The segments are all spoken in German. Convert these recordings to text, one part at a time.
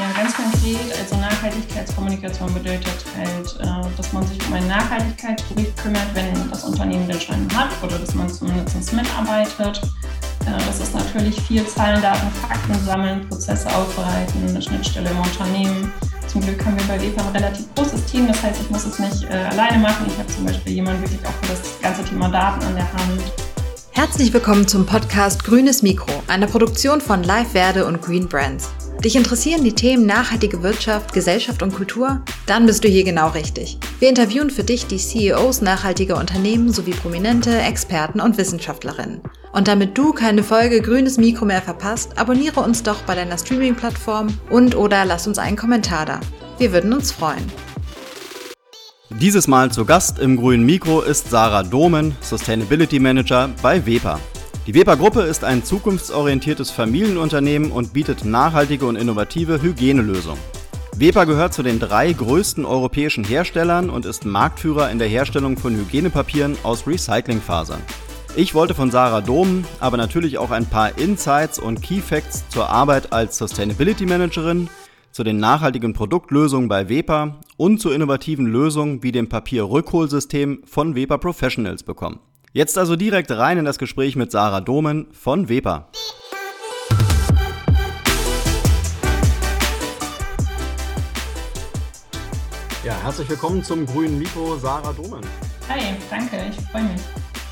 Ja, ganz konkret, also Nachhaltigkeitskommunikation bedeutet halt, äh, dass man sich um einen Nachhaltigkeitsbericht kümmert, wenn das Unternehmen den schon hat oder dass man zumindest mitarbeitet. Äh, das ist natürlich viel Zahlen, Daten, Fakten sammeln, Prozesse aufbereiten, eine Schnittstelle im Unternehmen. Zum Glück haben wir bei WEPA ein relativ großes Team, das heißt, ich muss es nicht äh, alleine machen. Ich habe zum Beispiel jemanden wirklich auch für das ganze Thema Daten an der Hand. Herzlich willkommen zum Podcast Grünes Mikro, einer Produktion von Live Verde und Green Brands. Dich interessieren die Themen nachhaltige Wirtschaft, Gesellschaft und Kultur? Dann bist du hier genau richtig. Wir interviewen für dich die CEOs nachhaltiger Unternehmen sowie prominente Experten und Wissenschaftlerinnen. Und damit du keine Folge Grünes Mikro mehr verpasst, abonniere uns doch bei deiner Streaming-Plattform und oder lass uns einen Kommentar da. Wir würden uns freuen. Dieses Mal zu Gast im grünen Mikro ist Sarah Domen, Sustainability Manager bei WEPA. Die Weber-Gruppe ist ein zukunftsorientiertes Familienunternehmen und bietet nachhaltige und innovative Hygienelösungen. Weber gehört zu den drei größten europäischen Herstellern und ist Marktführer in der Herstellung von Hygienepapieren aus Recyclingfasern. Ich wollte von Sarah Dom aber natürlich auch ein paar Insights und Key Facts zur Arbeit als Sustainability Managerin, zu den nachhaltigen Produktlösungen bei Weber und zu innovativen Lösungen wie dem Papierrückholsystem von Weber Professionals bekommen. Jetzt also direkt rein in das Gespräch mit Sarah Domen von Weber. Ja, herzlich willkommen zum grünen Mikro, Sarah Domen. Hi, danke, ich freue mich.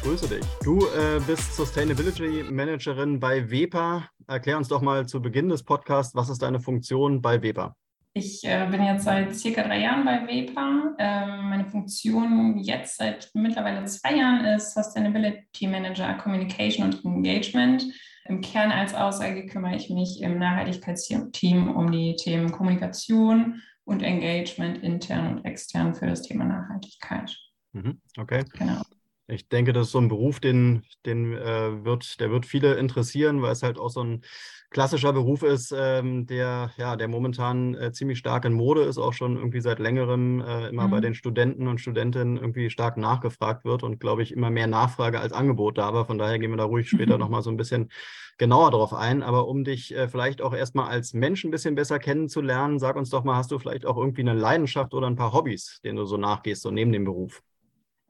Grüße dich. Du äh, bist Sustainability Managerin bei Weber. Erklär uns doch mal zu Beginn des Podcasts, was ist deine Funktion bei Weber? Ich äh, bin jetzt seit circa drei Jahren bei WEPA. Ähm, meine Funktion jetzt seit mittlerweile zwei Jahren ist Sustainability Manager Communication und Engagement. Im Kern als Aussage kümmere ich mich im Nachhaltigkeitsteam um die Themen Kommunikation und Engagement intern und extern für das Thema Nachhaltigkeit. Mhm, okay. Genau. Ich denke, das ist so ein Beruf, den, den äh, wird, der wird viele interessieren, weil es halt auch so ein klassischer Beruf ist, ähm, der, ja, der momentan äh, ziemlich stark in Mode ist, auch schon irgendwie seit längerem äh, immer mhm. bei den Studenten und Studentinnen irgendwie stark nachgefragt wird und glaube ich immer mehr Nachfrage als Angebot da war. Von daher gehen wir da ruhig später mhm. nochmal so ein bisschen genauer drauf ein. Aber um dich äh, vielleicht auch erstmal als Mensch ein bisschen besser kennenzulernen, sag uns doch mal, hast du vielleicht auch irgendwie eine Leidenschaft oder ein paar Hobbys, denen du so nachgehst, so neben dem Beruf?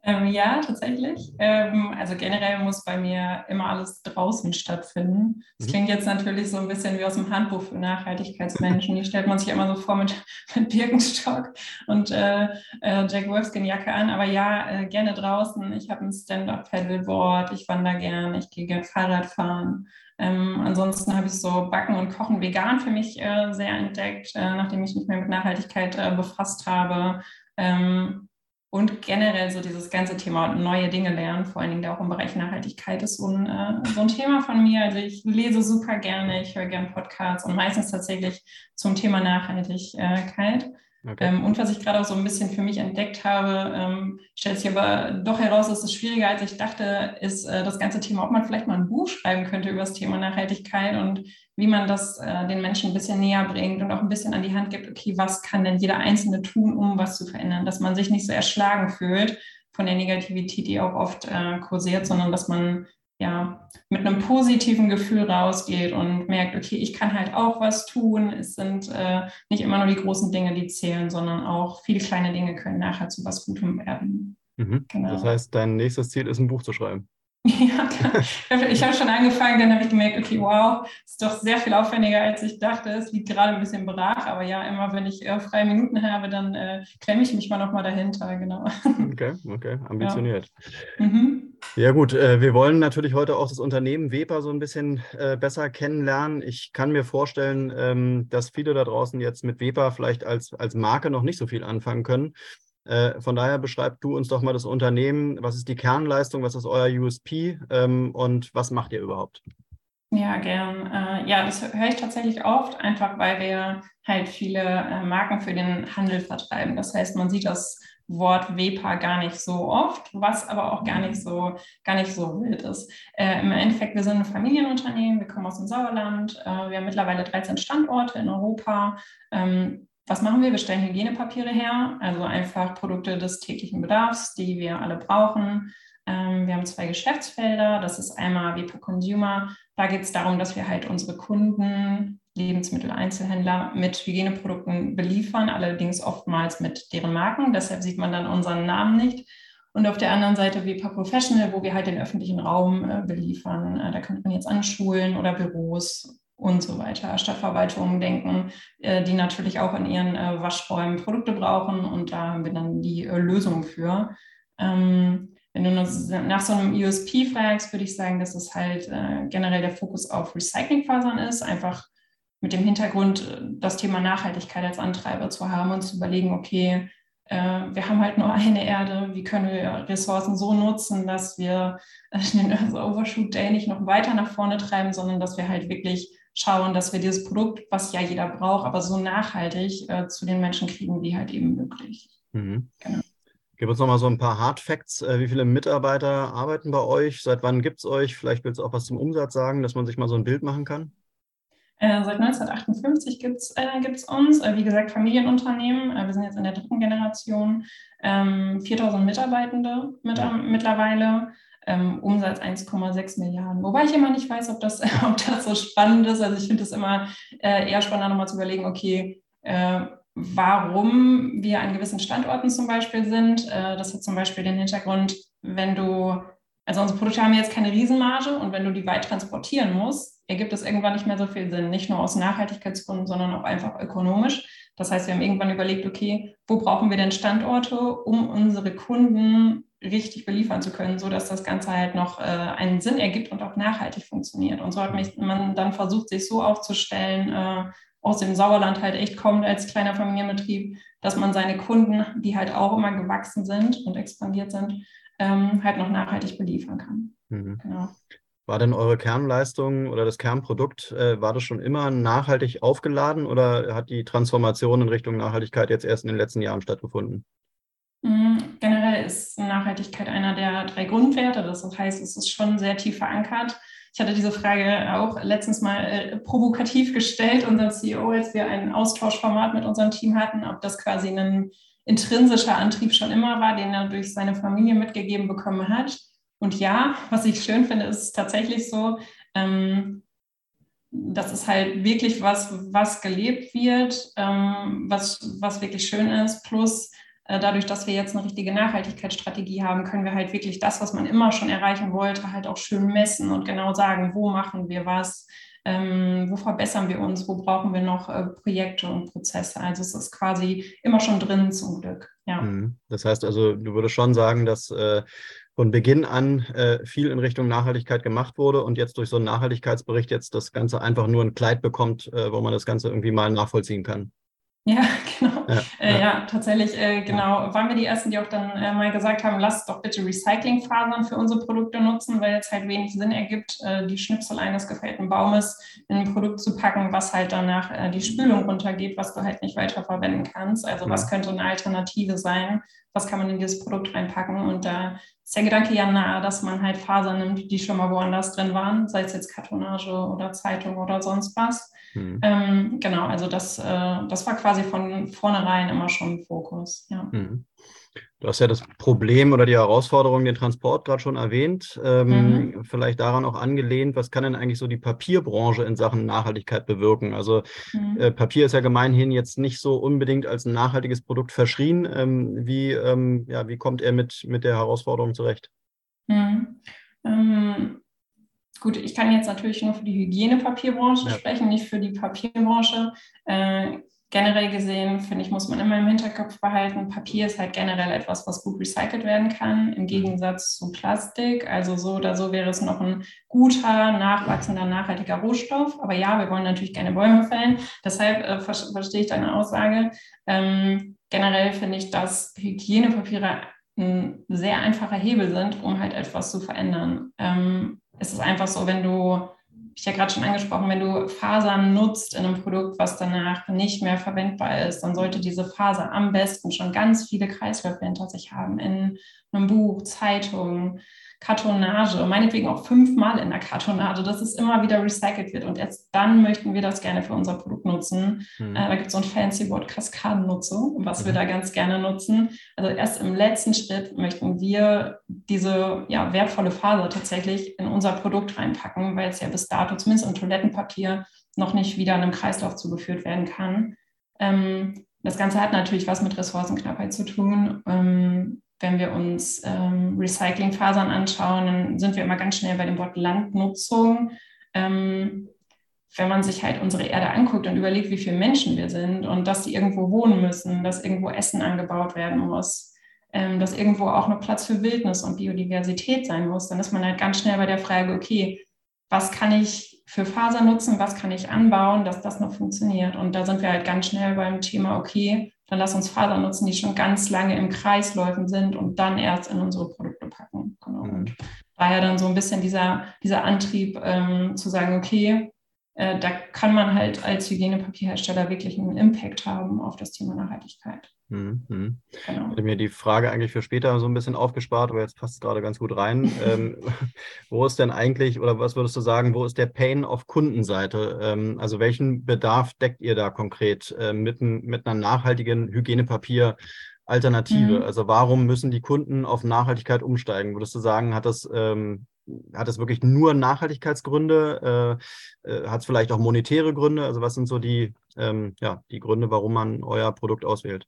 Ähm, ja, tatsächlich. Ähm, also generell muss bei mir immer alles draußen stattfinden. Das mhm. klingt jetzt natürlich so ein bisschen wie aus dem Handbuch für Nachhaltigkeitsmenschen. Die stellt man sich immer so vor mit, mit Birkenstock und äh, äh, Jack Wolfskin-Jacke an. Aber ja, äh, gerne draußen. Ich habe ein Stand-Up-Paddleboard, ich wandere gerne, ich gehe gerne Fahrrad fahren. Ähm, ansonsten habe ich so Backen und Kochen vegan für mich äh, sehr entdeckt, äh, nachdem ich mich mehr mit Nachhaltigkeit äh, befasst habe. Ähm, und generell so dieses ganze Thema neue Dinge lernen, vor allen Dingen auch im Bereich Nachhaltigkeit, ist so ein, äh, so ein Thema von mir. Also ich lese super gerne, ich höre gerne Podcasts und meistens tatsächlich zum Thema Nachhaltigkeit. Okay. Ähm, und was ich gerade auch so ein bisschen für mich entdeckt habe, ähm, stellt sich aber doch heraus, dass es schwieriger als ich dachte, ist äh, das ganze Thema, ob man vielleicht mal ein Buch schreiben könnte über das Thema Nachhaltigkeit und wie man das äh, den Menschen ein bisschen näher bringt und auch ein bisschen an die Hand gibt, okay, was kann denn jeder Einzelne tun, um was zu verändern, dass man sich nicht so erschlagen fühlt von der Negativität, die auch oft äh, kursiert, sondern dass man ja, mit einem positiven Gefühl rausgeht und merkt, okay, ich kann halt auch was tun. Es sind äh, nicht immer nur die großen Dinge, die zählen, sondern auch viele kleine Dinge können nachher zu was Gutem werden. Mhm. Genau. Das heißt, dein nächstes Ziel ist, ein Buch zu schreiben. Ja, ich habe schon angefangen, dann habe ich gemerkt, okay, wow, ist doch sehr viel aufwendiger, als ich dachte. Es liegt gerade ein bisschen brach, aber ja, immer wenn ich äh, freie Minuten habe, dann äh, klemme ich mich mal nochmal dahinter, genau. Okay, okay, ambitioniert. Ja, mhm. ja gut, äh, wir wollen natürlich heute auch das Unternehmen Weber so ein bisschen äh, besser kennenlernen. Ich kann mir vorstellen, ähm, dass viele da draußen jetzt mit Weber vielleicht als, als Marke noch nicht so viel anfangen können. Äh, von daher beschreib du uns doch mal das Unternehmen. Was ist die Kernleistung? Was ist euer USP? Ähm, und was macht ihr überhaupt? Ja, gern. Äh, ja, das höre ich tatsächlich oft, einfach weil wir halt viele äh, Marken für den Handel vertreiben. Das heißt, man sieht das Wort WEPA gar nicht so oft, was aber auch gar nicht so, gar nicht so wild ist. Äh, Im Endeffekt, wir sind ein Familienunternehmen, wir kommen aus dem Sauerland, äh, wir haben mittlerweile 13 Standorte in Europa. Ähm, was machen wir? Wir stellen Hygienepapiere her, also einfach Produkte des täglichen Bedarfs, die wir alle brauchen. Ähm, wir haben zwei Geschäftsfelder. Das ist einmal Vipo Consumer. Da geht es darum, dass wir halt unsere Kunden Lebensmitteleinzelhändler mit Hygieneprodukten beliefern, allerdings oftmals mit deren Marken. Deshalb sieht man dann unseren Namen nicht. Und auf der anderen Seite Wepa Professional, wo wir halt den öffentlichen Raum äh, beliefern. Äh, da könnte man jetzt an Schulen oder Büros und so weiter, Stadtverwaltungen denken, äh, die natürlich auch in ihren äh, Waschräumen Produkte brauchen. Und da haben wir dann die äh, Lösung für. Ähm, wenn du nach so einem USP fragst, würde ich sagen, dass es halt generell der Fokus auf Recyclingfasern ist, einfach mit dem Hintergrund, das Thema Nachhaltigkeit als Antreiber zu haben und zu überlegen, okay, wir haben halt nur eine Erde, wie können wir Ressourcen so nutzen, dass wir den Overshoot Day nicht noch weiter nach vorne treiben, sondern dass wir halt wirklich schauen, dass wir dieses Produkt, was ja jeder braucht, aber so nachhaltig äh, zu den Menschen kriegen, wie halt eben möglich. Mhm. Genau. Gib uns noch mal so ein paar Hard Facts. Wie viele Mitarbeiter arbeiten bei euch? Seit wann gibt es euch? Vielleicht willst du auch was zum Umsatz sagen, dass man sich mal so ein Bild machen kann. Äh, seit 1958 gibt es äh, uns, äh, wie gesagt, Familienunternehmen. Äh, wir sind jetzt in der dritten Generation. Ähm, 4000 Mitarbeitende mit, mittlerweile. Ähm, Umsatz 1,6 Milliarden. Wobei ich immer nicht weiß, ob das, ob das so spannend ist. Also ich finde es immer äh, eher spannender, nochmal zu überlegen, okay, äh, warum wir an gewissen Standorten zum Beispiel sind. das hat zum Beispiel den Hintergrund, wenn du also unsere Produkte haben jetzt keine Riesenmarge und wenn du die weit transportieren musst, ergibt es irgendwann nicht mehr so viel Sinn. Nicht nur aus Nachhaltigkeitsgründen, sondern auch einfach ökonomisch. Das heißt, wir haben irgendwann überlegt, okay, wo brauchen wir denn Standorte, um unsere Kunden richtig beliefern zu können, sodass das Ganze halt noch äh, einen Sinn ergibt und auch nachhaltig funktioniert. Und so hat mich, man dann versucht, sich so aufzustellen, äh, aus dem Sauerland halt echt kommt als kleiner Familienbetrieb, dass man seine Kunden, die halt auch immer gewachsen sind und expandiert sind, ähm, halt noch nachhaltig beliefern kann. Mhm. Genau. War denn eure Kernleistung oder das Kernprodukt, äh, war das schon immer nachhaltig aufgeladen oder hat die Transformation in Richtung Nachhaltigkeit jetzt erst in den letzten Jahren stattgefunden? Mhm. Generell ist Nachhaltigkeit einer der drei Grundwerte. Das heißt, es ist schon sehr tief verankert. Ich hatte diese Frage auch letztens mal äh, provokativ gestellt, unserem CEO, als wir ein Austauschformat mit unserem Team hatten, ob das quasi ein intrinsischer Antrieb schon immer war, den er durch seine Familie mitgegeben bekommen hat. Und ja, was ich schön finde, ist tatsächlich so, ähm, das ist halt wirklich was, was gelebt wird, ähm, was, was wirklich schön ist. Plus dadurch, dass wir jetzt eine richtige Nachhaltigkeitsstrategie haben, können wir halt wirklich das, was man immer schon erreichen wollte, halt auch schön messen und genau sagen, wo machen wir was, ähm, wo verbessern wir uns, wo brauchen wir noch äh, Projekte und Prozesse. Also es ist quasi immer schon drin zum Glück. Ja. Mhm. Das heißt also, du würdest schon sagen, dass äh, von Beginn an äh, viel in Richtung Nachhaltigkeit gemacht wurde und jetzt durch so einen Nachhaltigkeitsbericht jetzt das Ganze einfach nur ein Kleid bekommt, äh, wo man das Ganze irgendwie mal nachvollziehen kann. Ja, genau. Ja, äh, ja. ja tatsächlich, äh, genau. Waren wir die Ersten, die auch dann äh, mal gesagt haben, lasst doch bitte Recyclingfasern für unsere Produkte nutzen, weil es halt wenig Sinn ergibt, äh, die Schnipsel eines gefällten Baumes in ein Produkt zu packen, was halt danach äh, die Spülung runtergeht, was du halt nicht weiterverwenden kannst. Also was könnte eine Alternative sein? Was kann man in dieses Produkt reinpacken? Und da ist der Gedanke ja nahe, dass man halt Fasern nimmt, die schon mal woanders drin waren, sei es jetzt Kartonage oder Zeitung oder sonst was Mhm. Ähm, genau, also das, äh, das war quasi von vornherein immer schon Fokus. Ja. Mhm. Du hast ja das Problem oder die Herausforderung, den Transport gerade schon erwähnt. Ähm, mhm. Vielleicht daran auch angelehnt, was kann denn eigentlich so die Papierbranche in Sachen Nachhaltigkeit bewirken? Also mhm. äh, Papier ist ja gemeinhin jetzt nicht so unbedingt als ein nachhaltiges Produkt verschrien. Ähm, wie, ähm, ja, wie kommt er mit, mit der Herausforderung zurecht? Mhm. Gut, ich kann jetzt natürlich nur für die Hygienepapierbranche ja. sprechen, nicht für die Papierbranche. Äh, generell gesehen, finde ich, muss man immer im Hinterkopf behalten, Papier ist halt generell etwas, was gut recycelt werden kann, im mhm. Gegensatz zu Plastik. Also so oder so wäre es noch ein guter, nachwachsender, nachhaltiger Rohstoff. Aber ja, wir wollen natürlich keine Bäume fällen. Deshalb äh, ver verstehe ich deine Aussage. Ähm, generell finde ich, dass Hygienepapiere ein sehr einfacher Hebel sind, um halt etwas zu verändern. Ähm, es ist einfach so, wenn du, ich ja gerade schon angesprochen, wenn du Fasern nutzt in einem Produkt, was danach nicht mehr verwendbar ist, dann sollte diese Faser am besten schon ganz viele Kreislöffel hinter sich haben in einem Buch, Zeitung, Kartonage, meinetwegen auch fünfmal in der Kartonage, dass es immer wieder recycelt wird. Und erst dann möchten wir das gerne für unser Produkt nutzen. Mhm. Äh, da gibt es so ein fancy Wort Kaskadennutzung, was mhm. wir da ganz gerne nutzen. Also erst im letzten Schritt möchten wir diese ja, wertvolle Faser tatsächlich in unser Produkt reinpacken, weil es ja bis dato zumindest im Toilettenpapier noch nicht wieder in einem Kreislauf zugeführt werden kann. Ähm, das Ganze hat natürlich was mit Ressourcenknappheit zu tun. Ähm, wenn wir uns ähm, Recyclingfasern anschauen, dann sind wir immer ganz schnell bei dem Wort Landnutzung. Ähm, wenn man sich halt unsere Erde anguckt und überlegt, wie viele Menschen wir sind und dass die irgendwo wohnen müssen, dass irgendwo Essen angebaut werden muss, ähm, dass irgendwo auch noch Platz für Wildnis und Biodiversität sein muss, dann ist man halt ganz schnell bei der Frage, okay, was kann ich für Faser nutzen, was kann ich anbauen, dass das noch funktioniert. Und da sind wir halt ganz schnell beim Thema, okay, dann lass uns Faser nutzen, die schon ganz lange im Kreisläufen sind und dann erst in unsere Produkte packen. Genau. Mhm. Und daher dann so ein bisschen dieser, dieser Antrieb ähm, zu sagen, okay, äh, da kann man halt als Hygienepapierhersteller wirklich einen Impact haben auf das Thema Nachhaltigkeit. Mhm. Genau. Ich hatte mir die Frage eigentlich für später so ein bisschen aufgespart, aber jetzt passt es gerade ganz gut rein. ähm, wo ist denn eigentlich, oder was würdest du sagen, wo ist der Pain auf Kundenseite? Ähm, also welchen Bedarf deckt ihr da konkret äh, mit, mit einer nachhaltigen Hygienepapier? Alternative? Mhm. Also warum müssen die Kunden auf Nachhaltigkeit umsteigen? Würdest du sagen, hat das ähm, hat es wirklich nur Nachhaltigkeitsgründe? Äh, äh, hat es vielleicht auch monetäre Gründe? Also was sind so die, ähm, ja, die Gründe, warum man euer Produkt auswählt?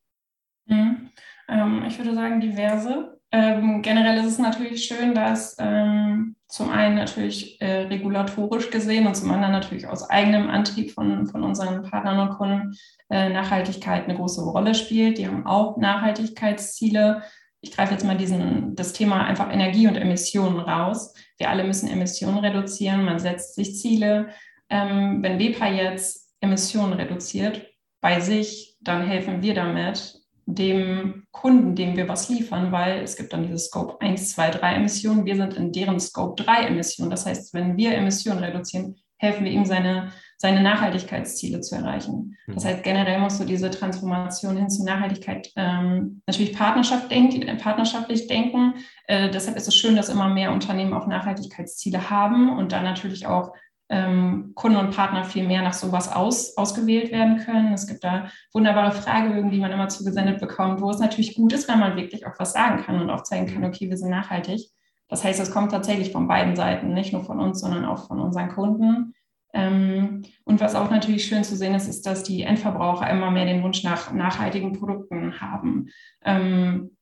Mhm. Ähm, ich würde sagen diverse. Ähm, generell ist es natürlich schön, dass ähm, zum einen natürlich äh, regulatorisch gesehen und zum anderen natürlich aus eigenem Antrieb von, von unseren Partnern und Kunden äh, Nachhaltigkeit eine große Rolle spielt. Die haben auch Nachhaltigkeitsziele ich greife jetzt mal diesen, das Thema einfach Energie und Emissionen raus. Wir alle müssen Emissionen reduzieren, man setzt sich Ziele. Ähm, wenn WEPA jetzt Emissionen reduziert bei sich, dann helfen wir damit dem Kunden, dem wir was liefern, weil es gibt dann diese Scope 1, 2, 3 Emissionen. Wir sind in deren Scope 3 Emissionen. Das heißt, wenn wir Emissionen reduzieren, helfen wir ihm, seine, seine Nachhaltigkeitsziele zu erreichen. Mhm. Das heißt, generell musst du diese Transformation hin zur Nachhaltigkeit ähm, natürlich Partnerschaft denk, partnerschaftlich denken. Äh, deshalb ist es schön, dass immer mehr Unternehmen auch Nachhaltigkeitsziele haben und dann natürlich auch ähm, Kunden und Partner viel mehr nach sowas aus, ausgewählt werden können. Es gibt da wunderbare Fragebögen, die man immer zugesendet bekommt, wo es natürlich gut ist, wenn man wirklich auch was sagen kann und auch zeigen kann, okay, wir sind nachhaltig. Das heißt, es kommt tatsächlich von beiden Seiten, nicht nur von uns, sondern auch von unseren Kunden. Ähm, und was auch natürlich schön zu sehen ist, ist, dass die Endverbraucher immer mehr den Wunsch nach nachhaltigen Produkten haben. Ähm,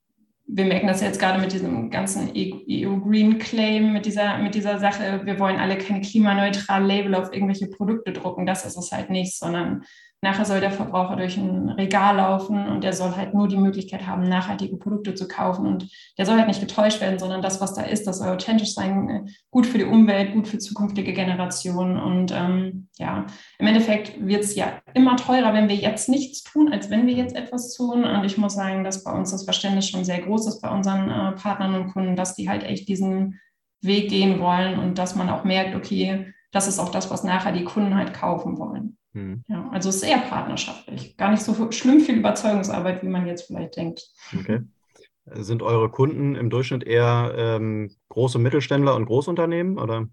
wir merken das jetzt gerade mit diesem ganzen EU Green Claim, mit dieser, mit dieser Sache, wir wollen alle keine klimaneutralen Label auf irgendwelche Produkte drucken. Das ist es halt nicht, sondern Nachher soll der Verbraucher durch ein Regal laufen und der soll halt nur die Möglichkeit haben, nachhaltige Produkte zu kaufen. Und der soll halt nicht getäuscht werden, sondern das, was da ist, das soll authentisch sein, äh, gut für die Umwelt, gut für zukünftige Generationen. Und ähm, ja, im Endeffekt wird es ja immer teurer, wenn wir jetzt nichts tun, als wenn wir jetzt etwas tun. Und ich muss sagen, dass bei uns das Verständnis schon sehr groß ist bei unseren äh, Partnern und Kunden, dass die halt echt diesen Weg gehen wollen und dass man auch merkt, okay, das ist auch das, was nachher die Kunden halt kaufen wollen. Mhm. Ja, also sehr partnerschaftlich. Gar nicht so schlimm viel Überzeugungsarbeit, wie man jetzt vielleicht denkt. Okay. Sind eure Kunden im Durchschnitt eher ähm, große Mittelständler und Großunternehmen oder?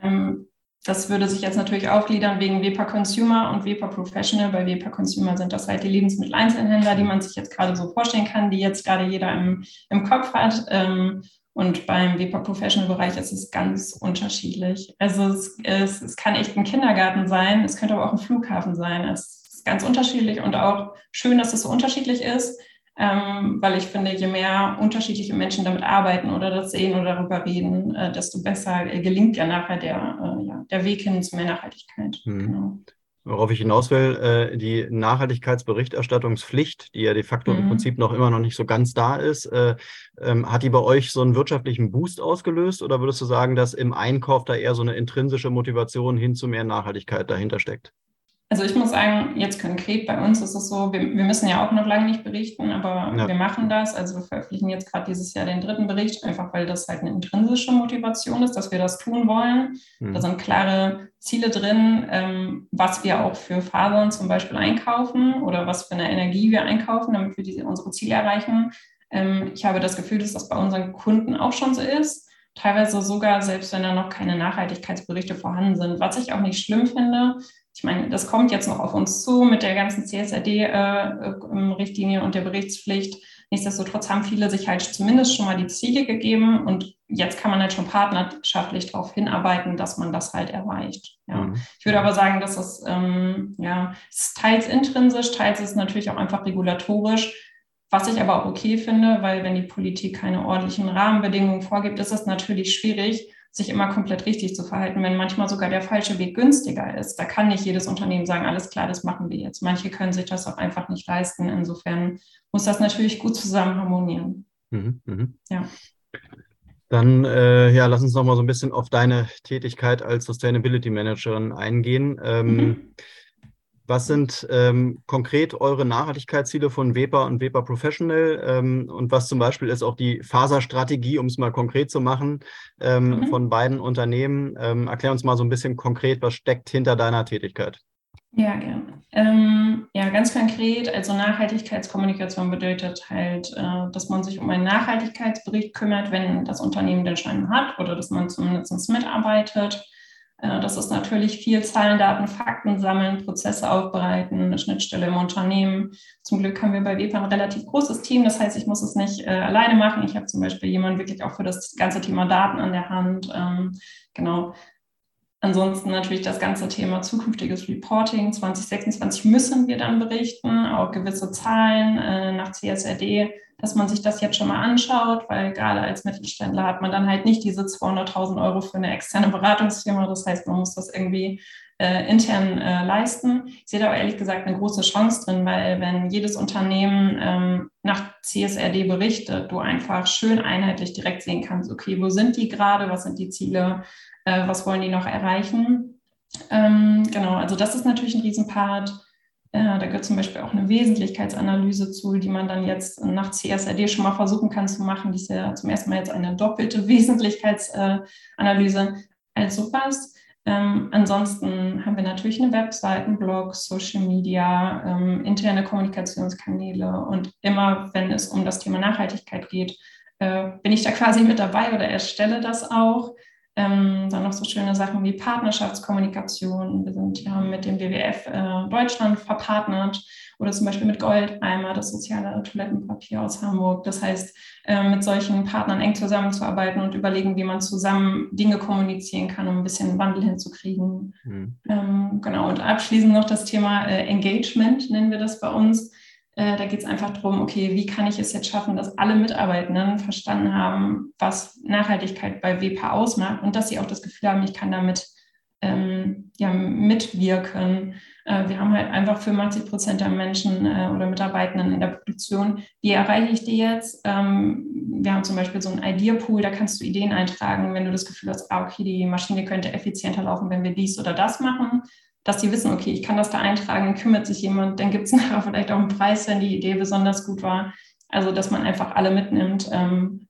Ähm, das würde sich jetzt natürlich aufgliedern wegen WEPA Consumer und WEPA Professional. Bei WEPA Consumer sind das halt die Lebensmitteleinzelhändler, die man sich jetzt gerade so vorstellen kann, die jetzt gerade jeder im, im Kopf hat. Ähm, und beim WEPA Professional Bereich ist es ganz unterschiedlich. Also es, es, es, kann echt ein Kindergarten sein, es könnte aber auch ein Flughafen sein. Es ist ganz unterschiedlich und auch schön, dass es so unterschiedlich ist, ähm, weil ich finde, je mehr unterschiedliche Menschen damit arbeiten oder das sehen oder darüber reden, äh, desto besser äh, gelingt ja nachher der, äh, ja, der Weg hin zu mehr Nachhaltigkeit. Mhm. Genau. Worauf ich hinaus will, äh, die Nachhaltigkeitsberichterstattungspflicht, die ja de facto mhm. im Prinzip noch immer noch nicht so ganz da ist, äh, ähm, hat die bei euch so einen wirtschaftlichen Boost ausgelöst oder würdest du sagen, dass im Einkauf da eher so eine intrinsische Motivation hin zu mehr Nachhaltigkeit dahinter steckt? Also ich muss sagen, jetzt konkret bei uns ist es so, wir, wir müssen ja auch noch lange nicht berichten, aber ja. wir machen das. Also wir veröffentlichen jetzt gerade dieses Jahr den dritten Bericht, einfach weil das halt eine intrinsische Motivation ist, dass wir das tun wollen. Mhm. Da sind klare Ziele drin, ähm, was wir auch für Fasern zum Beispiel einkaufen oder was für eine Energie wir einkaufen, damit wir diese, unsere Ziele erreichen. Ähm, ich habe das Gefühl, dass das bei unseren Kunden auch schon so ist. Teilweise sogar, selbst wenn da noch keine Nachhaltigkeitsberichte vorhanden sind, was ich auch nicht schlimm finde. Ich meine, das kommt jetzt noch auf uns zu mit der ganzen CSRD-Richtlinie äh, und der Berichtspflicht. Nichtsdestotrotz haben viele sich halt zumindest schon mal die Ziele gegeben und jetzt kann man halt schon partnerschaftlich darauf hinarbeiten, dass man das halt erreicht. Ja. Mhm. Ich würde aber sagen, dass das ähm, ja, ist teils intrinsisch, teils ist natürlich auch einfach regulatorisch, was ich aber auch okay finde, weil wenn die Politik keine ordentlichen Rahmenbedingungen vorgibt, ist es natürlich schwierig, sich immer komplett richtig zu verhalten, wenn manchmal sogar der falsche Weg günstiger ist. Da kann nicht jedes Unternehmen sagen, alles klar, das machen wir jetzt. Manche können sich das auch einfach nicht leisten. Insofern muss das natürlich gut zusammen harmonieren. Mhm, mh. Ja. Dann äh, ja, lass uns noch mal so ein bisschen auf deine Tätigkeit als Sustainability Managerin eingehen. Ähm, mhm. Was sind ähm, konkret eure Nachhaltigkeitsziele von Weber und Weber Professional? Ähm, und was zum Beispiel ist auch die Faserstrategie, um es mal konkret zu machen, ähm, mhm. von beiden Unternehmen? Ähm, erklär uns mal so ein bisschen konkret, was steckt hinter deiner Tätigkeit? Ja, gerne. Ähm, ja, ganz konkret, also Nachhaltigkeitskommunikation bedeutet halt, äh, dass man sich um einen Nachhaltigkeitsbericht kümmert, wenn das Unternehmen den Schein hat oder dass man zumindest mitarbeitet. Äh, das ist natürlich viel Zahlen, Daten, Fakten sammeln, Prozesse aufbereiten, eine Schnittstelle im Unternehmen. Zum Glück haben wir bei WEPA ein relativ großes Team. Das heißt, ich muss es nicht äh, alleine machen. Ich habe zum Beispiel jemanden wirklich auch für das ganze Thema Daten an der Hand. Ähm, genau. Ansonsten natürlich das ganze Thema zukünftiges Reporting. 2026 müssen wir dann berichten, auch gewisse Zahlen äh, nach CSRD dass man sich das jetzt schon mal anschaut, weil gerade als Mittelständler hat man dann halt nicht diese 200.000 Euro für eine externe Beratungsfirma. Das heißt, man muss das irgendwie äh, intern äh, leisten. Ich sehe da aber ehrlich gesagt eine große Chance drin, weil wenn jedes Unternehmen ähm, nach CSRD berichtet, du einfach schön einheitlich direkt sehen kannst, okay, wo sind die gerade, was sind die Ziele, äh, was wollen die noch erreichen. Ähm, genau, also das ist natürlich ein Riesenpart. Äh, da gehört zum Beispiel auch eine Wesentlichkeitsanalyse zu, die man dann jetzt nach CSRD schon mal versuchen kann zu machen. Die ist ja zum ersten Mal jetzt eine doppelte Wesentlichkeitsanalyse als sowas. Ähm, ansonsten haben wir natürlich eine Webseite, einen Blog, Social Media, ähm, interne Kommunikationskanäle und immer, wenn es um das Thema Nachhaltigkeit geht, äh, bin ich da quasi mit dabei oder erstelle das auch. Ähm, dann noch so schöne Sachen wie Partnerschaftskommunikation. Wir sind ja mit dem WWF äh, Deutschland verpartnert oder zum Beispiel mit Goldeimer, das soziale Toilettenpapier aus Hamburg. Das heißt, äh, mit solchen Partnern eng zusammenzuarbeiten und überlegen, wie man zusammen Dinge kommunizieren kann, um ein bisschen Wandel hinzukriegen. Mhm. Ähm, genau, und abschließend noch das Thema äh, Engagement, nennen wir das bei uns. Äh, da geht es einfach darum, okay, wie kann ich es jetzt schaffen, dass alle Mitarbeitenden verstanden haben, was Nachhaltigkeit bei WPA ausmacht und dass sie auch das Gefühl haben, ich kann damit ähm, ja, mitwirken. Äh, wir haben halt einfach 85 Prozent der Menschen äh, oder Mitarbeitenden in der Produktion. Wie erreiche ich die jetzt? Ähm, wir haben zum Beispiel so einen Idea-Pool, da kannst du Ideen eintragen, wenn du das Gefühl hast, ah, okay, die Maschine könnte effizienter laufen, wenn wir dies oder das machen dass sie wissen, okay, ich kann das da eintragen, kümmert sich jemand, dann gibt es nachher vielleicht auch einen Preis, wenn die Idee besonders gut war. Also, dass man einfach alle mitnimmt. Ähm,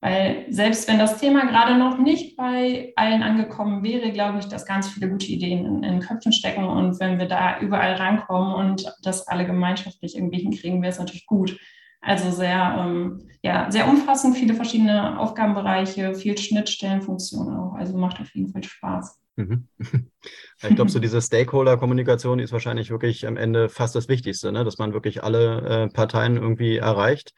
weil selbst wenn das Thema gerade noch nicht bei allen angekommen wäre, glaube ich, dass ganz viele gute Ideen in, in Köpfen stecken. Und wenn wir da überall rankommen und das alle gemeinschaftlich irgendwie hinkriegen, wäre es natürlich gut. Also sehr, ähm, ja, sehr umfassend, viele verschiedene Aufgabenbereiche, viel Schnittstellenfunktionen auch. Also macht auf jeden Fall Spaß. Mhm. Ich glaube, so diese Stakeholder-Kommunikation ist wahrscheinlich wirklich am Ende fast das Wichtigste, ne? dass man wirklich alle äh, Parteien irgendwie erreicht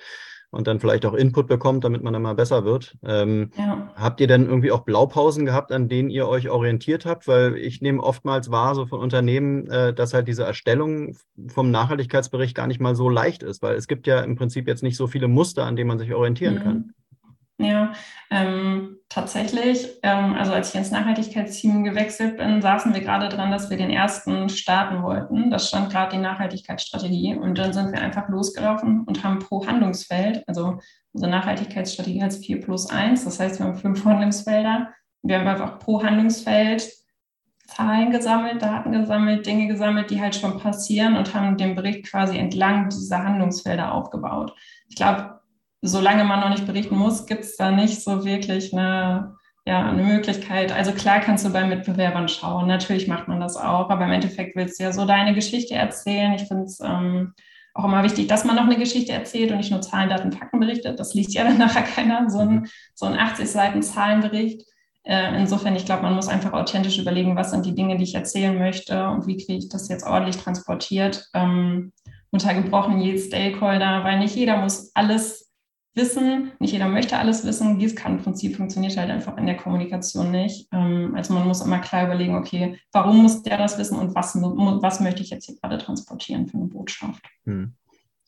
und dann vielleicht auch Input bekommt, damit man dann mal besser wird. Ähm, ja. Habt ihr denn irgendwie auch Blaupausen gehabt, an denen ihr euch orientiert habt? Weil ich nehme oftmals wahr, so von Unternehmen, äh, dass halt diese Erstellung vom Nachhaltigkeitsbericht gar nicht mal so leicht ist, weil es gibt ja im Prinzip jetzt nicht so viele Muster, an denen man sich orientieren mhm. kann. Ja, ähm, tatsächlich. Ähm, also als ich ins Nachhaltigkeitsteam gewechselt bin, saßen wir gerade dran, dass wir den ersten starten wollten. Das stand gerade die Nachhaltigkeitsstrategie. Und dann sind wir einfach losgelaufen und haben pro Handlungsfeld, also unsere Nachhaltigkeitsstrategie heißt 4 plus 1, das heißt, wir haben fünf Handlungsfelder. Wir haben einfach pro Handlungsfeld Zahlen gesammelt, Daten gesammelt, Dinge gesammelt, die halt schon passieren und haben den Bericht quasi entlang dieser Handlungsfelder aufgebaut. Ich glaube, solange man noch nicht berichten muss, gibt es da nicht so wirklich eine, ja, eine Möglichkeit. Also klar kannst du bei Mitbewerbern schauen, natürlich macht man das auch, aber im Endeffekt willst du ja so deine Geschichte erzählen. Ich finde es ähm, auch immer wichtig, dass man noch eine Geschichte erzählt und nicht nur Zahlen, Daten, Fakten berichtet. Das liest ja dann nachher keiner, so ein, so ein 80 Seiten Zahlenbericht. Äh, insofern, ich glaube, man muss einfach authentisch überlegen, was sind die Dinge, die ich erzählen möchte und wie kriege ich das jetzt ordentlich transportiert. Ähm, untergebrochen, je Stakeholder, weil nicht jeder muss alles wissen, nicht jeder möchte alles wissen. Gießkannenprinzip funktioniert halt einfach in der Kommunikation nicht. Ähm, also man muss immer klar überlegen, okay, warum muss der das wissen und was, was möchte ich jetzt hier gerade transportieren für eine Botschaft. Hm.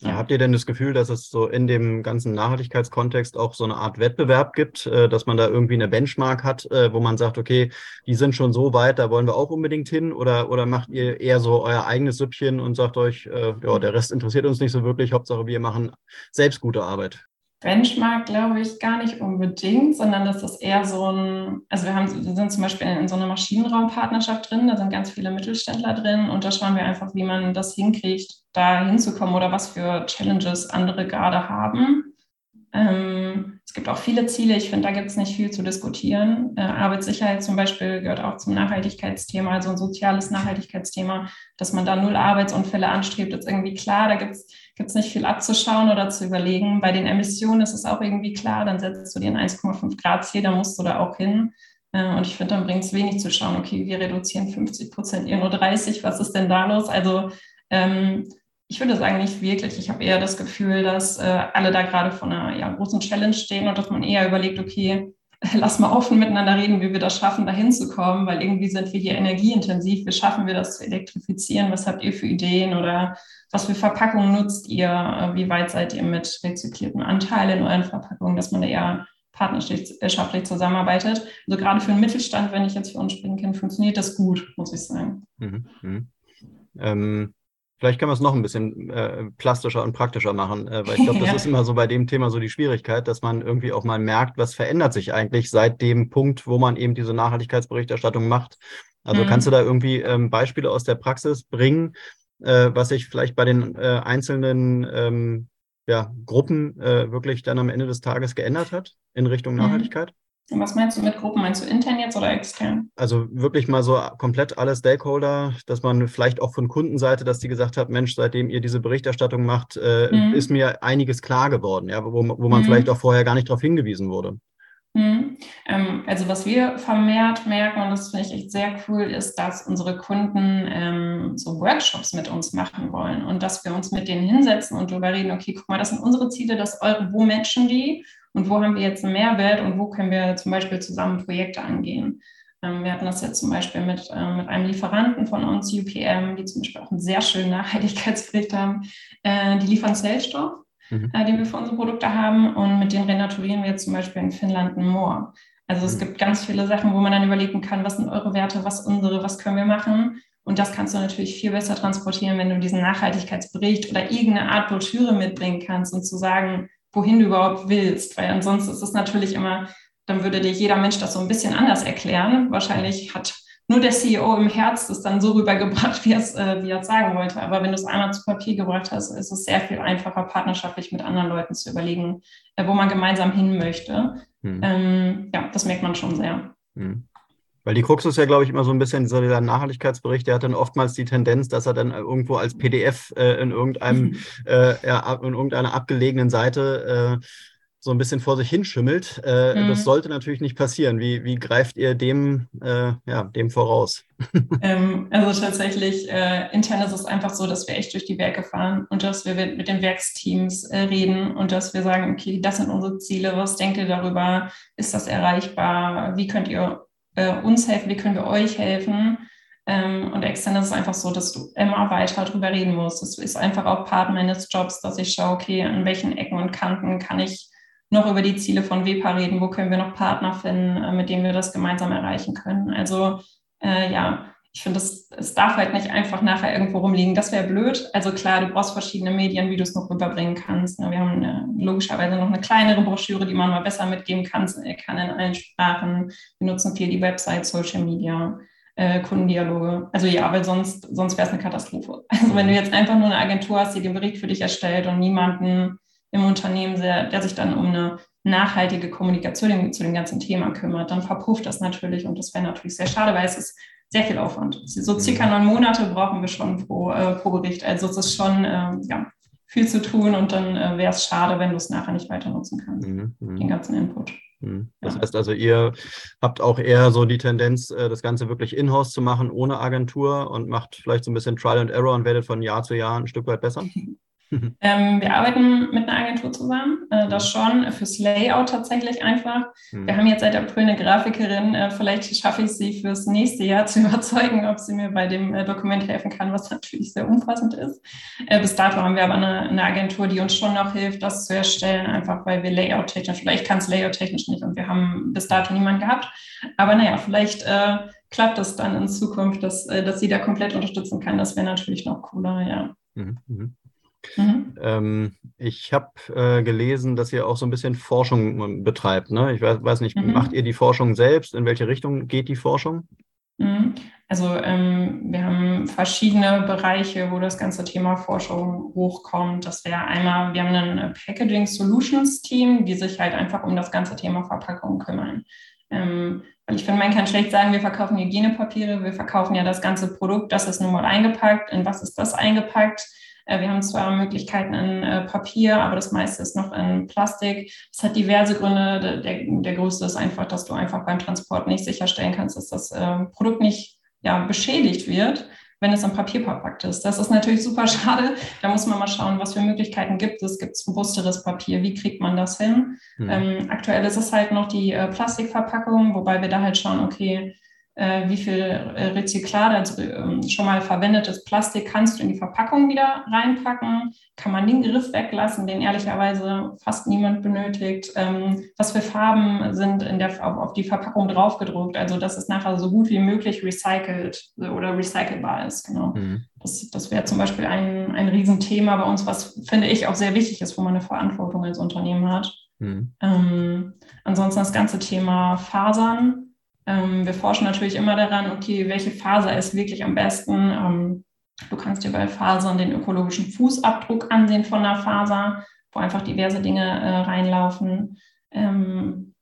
Ja. Habt ihr denn das Gefühl, dass es so in dem ganzen Nachhaltigkeitskontext auch so eine Art Wettbewerb gibt, äh, dass man da irgendwie eine Benchmark hat, äh, wo man sagt, okay, die sind schon so weit, da wollen wir auch unbedingt hin? Oder, oder macht ihr eher so euer eigenes Süppchen und sagt euch, äh, ja, der Rest interessiert uns nicht so wirklich, Hauptsache wir machen selbst gute Arbeit? Benchmark glaube ich gar nicht unbedingt, sondern das ist eher so ein, also wir, haben, wir sind zum Beispiel in, so einer Maschinenraumpartnerschaft drin, da sind ganz viele Mittelständler drin und da schauen wir einfach, wie man das hinkriegt, da hinzukommen oder was für Challenges andere gerade haben. Ähm, es gibt auch viele Ziele, ich finde, da gibt es nicht viel zu diskutieren. Äh, Arbeitssicherheit zum Beispiel gehört auch zum Nachhaltigkeitsthema, also ein soziales Nachhaltigkeitsthema, dass man da null Arbeitsunfälle anstrebt, ist irgendwie klar, da gibt es nicht viel abzuschauen oder zu überlegen. Bei den Emissionen ist es auch irgendwie klar, dann setzt du dir ein 1,5 Grad Ziel, dann musst du da auch hin. Äh, und ich finde, dann bringt es wenig zu schauen, okay, wir reduzieren 50 Prozent, ihr nur 30, was ist denn da los? Also ähm, ich würde sagen, nicht wirklich. Ich habe eher das Gefühl, dass äh, alle da gerade vor einer ja, großen Challenge stehen und dass man eher überlegt, okay, lass mal offen miteinander reden, wie wir das schaffen, da hinzukommen, weil irgendwie sind wir hier energieintensiv. Wie schaffen wir das zu elektrifizieren? Was habt ihr für Ideen oder was für Verpackungen nutzt ihr? Äh, wie weit seid ihr mit rezyklierten Anteilen in euren Verpackungen, dass man da eher partnerschaftlich zusammenarbeitet? Also gerade für den Mittelstand, wenn ich jetzt für uns springen kann, funktioniert das gut, muss ich sagen. Mhm, mh. ähm Vielleicht können wir es noch ein bisschen äh, plastischer und praktischer machen, äh, weil ich glaube, das ja. ist immer so bei dem Thema so die Schwierigkeit, dass man irgendwie auch mal merkt, was verändert sich eigentlich seit dem Punkt, wo man eben diese Nachhaltigkeitsberichterstattung macht. Also mhm. kannst du da irgendwie ähm, Beispiele aus der Praxis bringen, äh, was sich vielleicht bei den äh, einzelnen ähm, ja, Gruppen äh, wirklich dann am Ende des Tages geändert hat in Richtung mhm. Nachhaltigkeit? Was meinst du mit Gruppen? Meinst du intern jetzt oder extern? Also wirklich mal so komplett alle Stakeholder, dass man vielleicht auch von Kundenseite, dass die gesagt hat, Mensch, seitdem ihr diese Berichterstattung macht, äh, mhm. ist mir einiges klar geworden, ja, wo, wo man mhm. vielleicht auch vorher gar nicht darauf hingewiesen wurde. Mhm. Ähm, also was wir vermehrt merken, und das finde ich echt sehr cool, ist, dass unsere Kunden ähm, so Workshops mit uns machen wollen und dass wir uns mit denen hinsetzen und darüber reden, okay, guck mal, das sind unsere Ziele, das eure, wo matchen die und wo haben wir jetzt einen Mehrwert und wo können wir zum Beispiel zusammen Projekte angehen. Ähm, wir hatten das jetzt zum Beispiel mit, äh, mit einem Lieferanten von uns, UPM, die zum Beispiel auch einen sehr schönen Nachhaltigkeitsbericht haben. Äh, die liefern Zellstoff, mhm. äh, den wir für unsere Produkte haben und mit denen renaturieren wir jetzt zum Beispiel in Finnland ein Moor. Also es mhm. gibt ganz viele Sachen, wo man dann überlegen kann, was sind eure Werte, was unsere, was können wir machen. Und das kannst du natürlich viel besser transportieren, wenn du diesen Nachhaltigkeitsbericht oder irgendeine Art Broschüre mitbringen kannst und zu sagen, wohin du überhaupt willst. Weil ansonsten ist es natürlich immer, dann würde dir jeder Mensch das so ein bisschen anders erklären. Wahrscheinlich hat nur der CEO im Herz das dann so rübergebracht, wie er es, äh, wie er es sagen wollte. Aber wenn du es einmal zu Papier gebracht hast, ist es sehr viel einfacher, partnerschaftlich mit anderen Leuten zu überlegen, äh, wo man gemeinsam hin möchte. Hm. Ähm, ja, das merkt man schon sehr. Hm. Weil die Krux ist ja, glaube ich, immer so ein bisschen dieser Nachhaltigkeitsbericht, der hat dann oftmals die Tendenz, dass er dann irgendwo als PDF äh, in irgendeinem, mhm. äh, in irgendeiner abgelegenen Seite äh, so ein bisschen vor sich hinschimmelt. Äh, mhm. Das sollte natürlich nicht passieren. Wie, wie greift ihr dem, äh, ja, dem voraus? Ähm, also tatsächlich, äh, intern ist es einfach so, dass wir echt durch die Werke fahren und dass wir mit den Werksteams äh, reden und dass wir sagen, okay, das sind unsere Ziele, was denkt ihr darüber? Ist das erreichbar? Wie könnt ihr äh, uns helfen, wie können wir euch helfen. Ähm, und extern ist es einfach so, dass du immer weiter darüber reden musst. Das ist einfach auch Part meines Jobs, dass ich schaue, okay, an welchen Ecken und Kanten kann ich noch über die Ziele von WEPA reden, wo können wir noch Partner finden, äh, mit denen wir das gemeinsam erreichen können. Also äh, ja, ich finde, es, darf halt nicht einfach nachher irgendwo rumliegen. Das wäre blöd. Also klar, du brauchst verschiedene Medien, wie du es noch rüberbringen kannst. Wir haben eine, logischerweise noch eine kleinere Broschüre, die man mal besser mitgeben kann, kann in allen Sprachen. Wir nutzen viel die Website, Social Media, äh, Kundendialoge. Also ja, weil sonst, sonst wäre es eine Katastrophe. Also wenn du jetzt einfach nur eine Agentur hast, die den Bericht für dich erstellt und niemanden im Unternehmen, der, der sich dann um eine nachhaltige Kommunikation zu dem ganzen Thema kümmert, dann verpufft das natürlich und das wäre natürlich sehr schade, weil es ist sehr viel Aufwand. So circa mhm. neun Monate brauchen wir schon pro, äh, pro Bericht. Also es ist schon, äh, ja, viel zu tun und dann äh, wäre es schade, wenn du es nachher nicht weiter nutzen kannst, mhm, mhm. den ganzen Input. Mhm. Das heißt also, ihr habt auch eher so die Tendenz, äh, das Ganze wirklich in-house zu machen, ohne Agentur und macht vielleicht so ein bisschen Trial and Error und werdet von Jahr zu Jahr ein Stück weit besser? Ähm, wir arbeiten mit einer Agentur zusammen, äh, das schon fürs Layout tatsächlich einfach. Mhm. Wir haben jetzt seit April eine Grafikerin, äh, vielleicht schaffe ich sie fürs nächste Jahr zu überzeugen, ob sie mir bei dem äh, Dokument helfen kann, was natürlich sehr umfassend ist. Äh, bis dato haben wir aber eine, eine, Agentur, die uns schon noch hilft, das zu erstellen, einfach weil wir Layout-technisch, ich kann es Layout-technisch nicht und wir haben bis dato niemanden gehabt. Aber naja, vielleicht äh, klappt es dann in Zukunft, dass, äh, dass sie da komplett unterstützen kann. Das wäre natürlich noch cooler, ja. Mhm. Mhm. Ähm, ich habe äh, gelesen, dass ihr auch so ein bisschen Forschung ähm, betreibt. Ne? Ich weiß, weiß nicht, mhm. macht ihr die Forschung selbst? In welche Richtung geht die Forschung? Mhm. Also ähm, wir haben verschiedene Bereiche, wo das ganze Thema Forschung hochkommt. Das wäre einmal, wir haben ein äh, Packaging Solutions Team, die sich halt einfach um das ganze Thema Verpackung kümmern. Ähm, weil ich finde, man kann schlecht sagen, wir verkaufen Hygienepapiere, wir verkaufen ja das ganze Produkt, das ist nun mal eingepackt, in was ist das eingepackt? Äh, wir haben zwar Möglichkeiten in äh, Papier, aber das meiste ist noch in Plastik. Das hat diverse Gründe. Der, der größte ist einfach, dass du einfach beim Transport nicht sicherstellen kannst, dass das ähm, Produkt nicht ja, beschädigt wird wenn es in Papier verpackt ist. Das ist natürlich super schade. Da muss man mal schauen, was für Möglichkeiten gibt es. Gibt es robusteres Papier? Wie kriegt man das hin? Mhm. Ähm, aktuell ist es halt noch die äh, Plastikverpackung, wobei wir da halt schauen, okay, wie viel äh, Rezyklat, also ähm, schon mal verwendetes Plastik, kannst du in die Verpackung wieder reinpacken? Kann man den Griff weglassen, den ehrlicherweise fast niemand benötigt? Ähm, was für Farben sind in der, auf die Verpackung draufgedruckt? Also, dass es nachher so gut wie möglich recycelt oder recycelbar ist. Genau. Mhm. Das, das wäre zum Beispiel ein, ein Riesenthema bei uns, was finde ich auch sehr wichtig ist, wo man eine Verantwortung als Unternehmen hat. Mhm. Ähm, ansonsten das ganze Thema Fasern wir forschen natürlich immer daran, okay, welche Faser ist wirklich am besten. Ähm, du kannst dir bei Fasern den ökologischen Fußabdruck ansehen von der Faser, wo einfach diverse Dinge äh, reinlaufen. Ähm,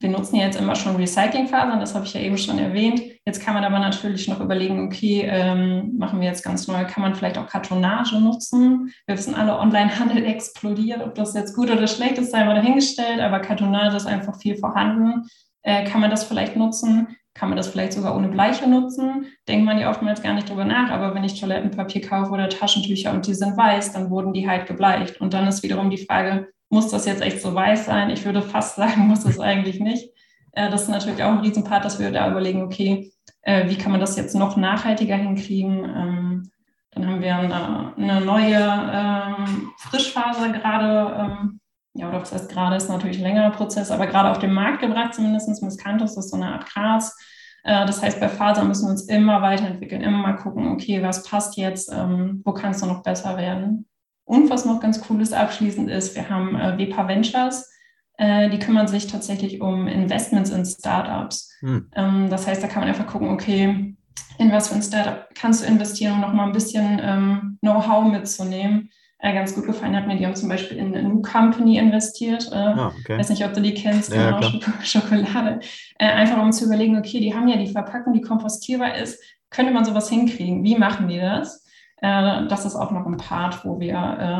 wir nutzen jetzt immer schon Recyclingfasern, das habe ich ja eben schon erwähnt. Jetzt kann man aber natürlich noch überlegen, okay, ähm, machen wir jetzt ganz neu, kann man vielleicht auch Kartonage nutzen? Wir wissen alle, Onlinehandel explodiert, ob das jetzt gut oder schlecht ist, sei mal dahingestellt, aber Kartonage ist einfach viel vorhanden äh, kann man das vielleicht nutzen? Kann man das vielleicht sogar ohne Bleiche nutzen? Denkt man ja oftmals gar nicht drüber nach, aber wenn ich Toilettenpapier kaufe oder Taschentücher und die sind weiß, dann wurden die halt gebleicht. Und dann ist wiederum die Frage, muss das jetzt echt so weiß sein? Ich würde fast sagen, muss es eigentlich nicht. Äh, das ist natürlich auch ein Riesenpart, dass wir da überlegen, okay, äh, wie kann man das jetzt noch nachhaltiger hinkriegen? Ähm, dann haben wir eine, eine neue ähm, Frischfaser gerade ähm, ja, oder was heißt gerade, ist natürlich ein längerer Prozess, aber gerade auf den Markt gebracht zumindest. Miscanthus ist so eine Art Gras. Äh, das heißt, bei Faser müssen wir uns immer weiterentwickeln, immer mal gucken, okay, was passt jetzt, ähm, wo kann es noch besser werden. Und was noch ganz cool ist abschließend ist, wir haben äh, WEPA Ventures, äh, die kümmern sich tatsächlich um Investments in Startups. Hm. Ähm, das heißt, da kann man einfach gucken, okay, in was für ein Startup kannst du investieren, um nochmal ein bisschen ähm, Know-how mitzunehmen äh, ganz gut gefallen hat mir. Die haben zum Beispiel in eine New Company investiert. Äh, ah, okay. Weiß nicht, ob du die kennst, ja, genau, Schokolade. Äh, einfach um zu überlegen, okay, die haben ja die Verpackung, die kompostierbar ist. Könnte man sowas hinkriegen? Wie machen die das? Äh, das ist auch noch ein Part, wo wir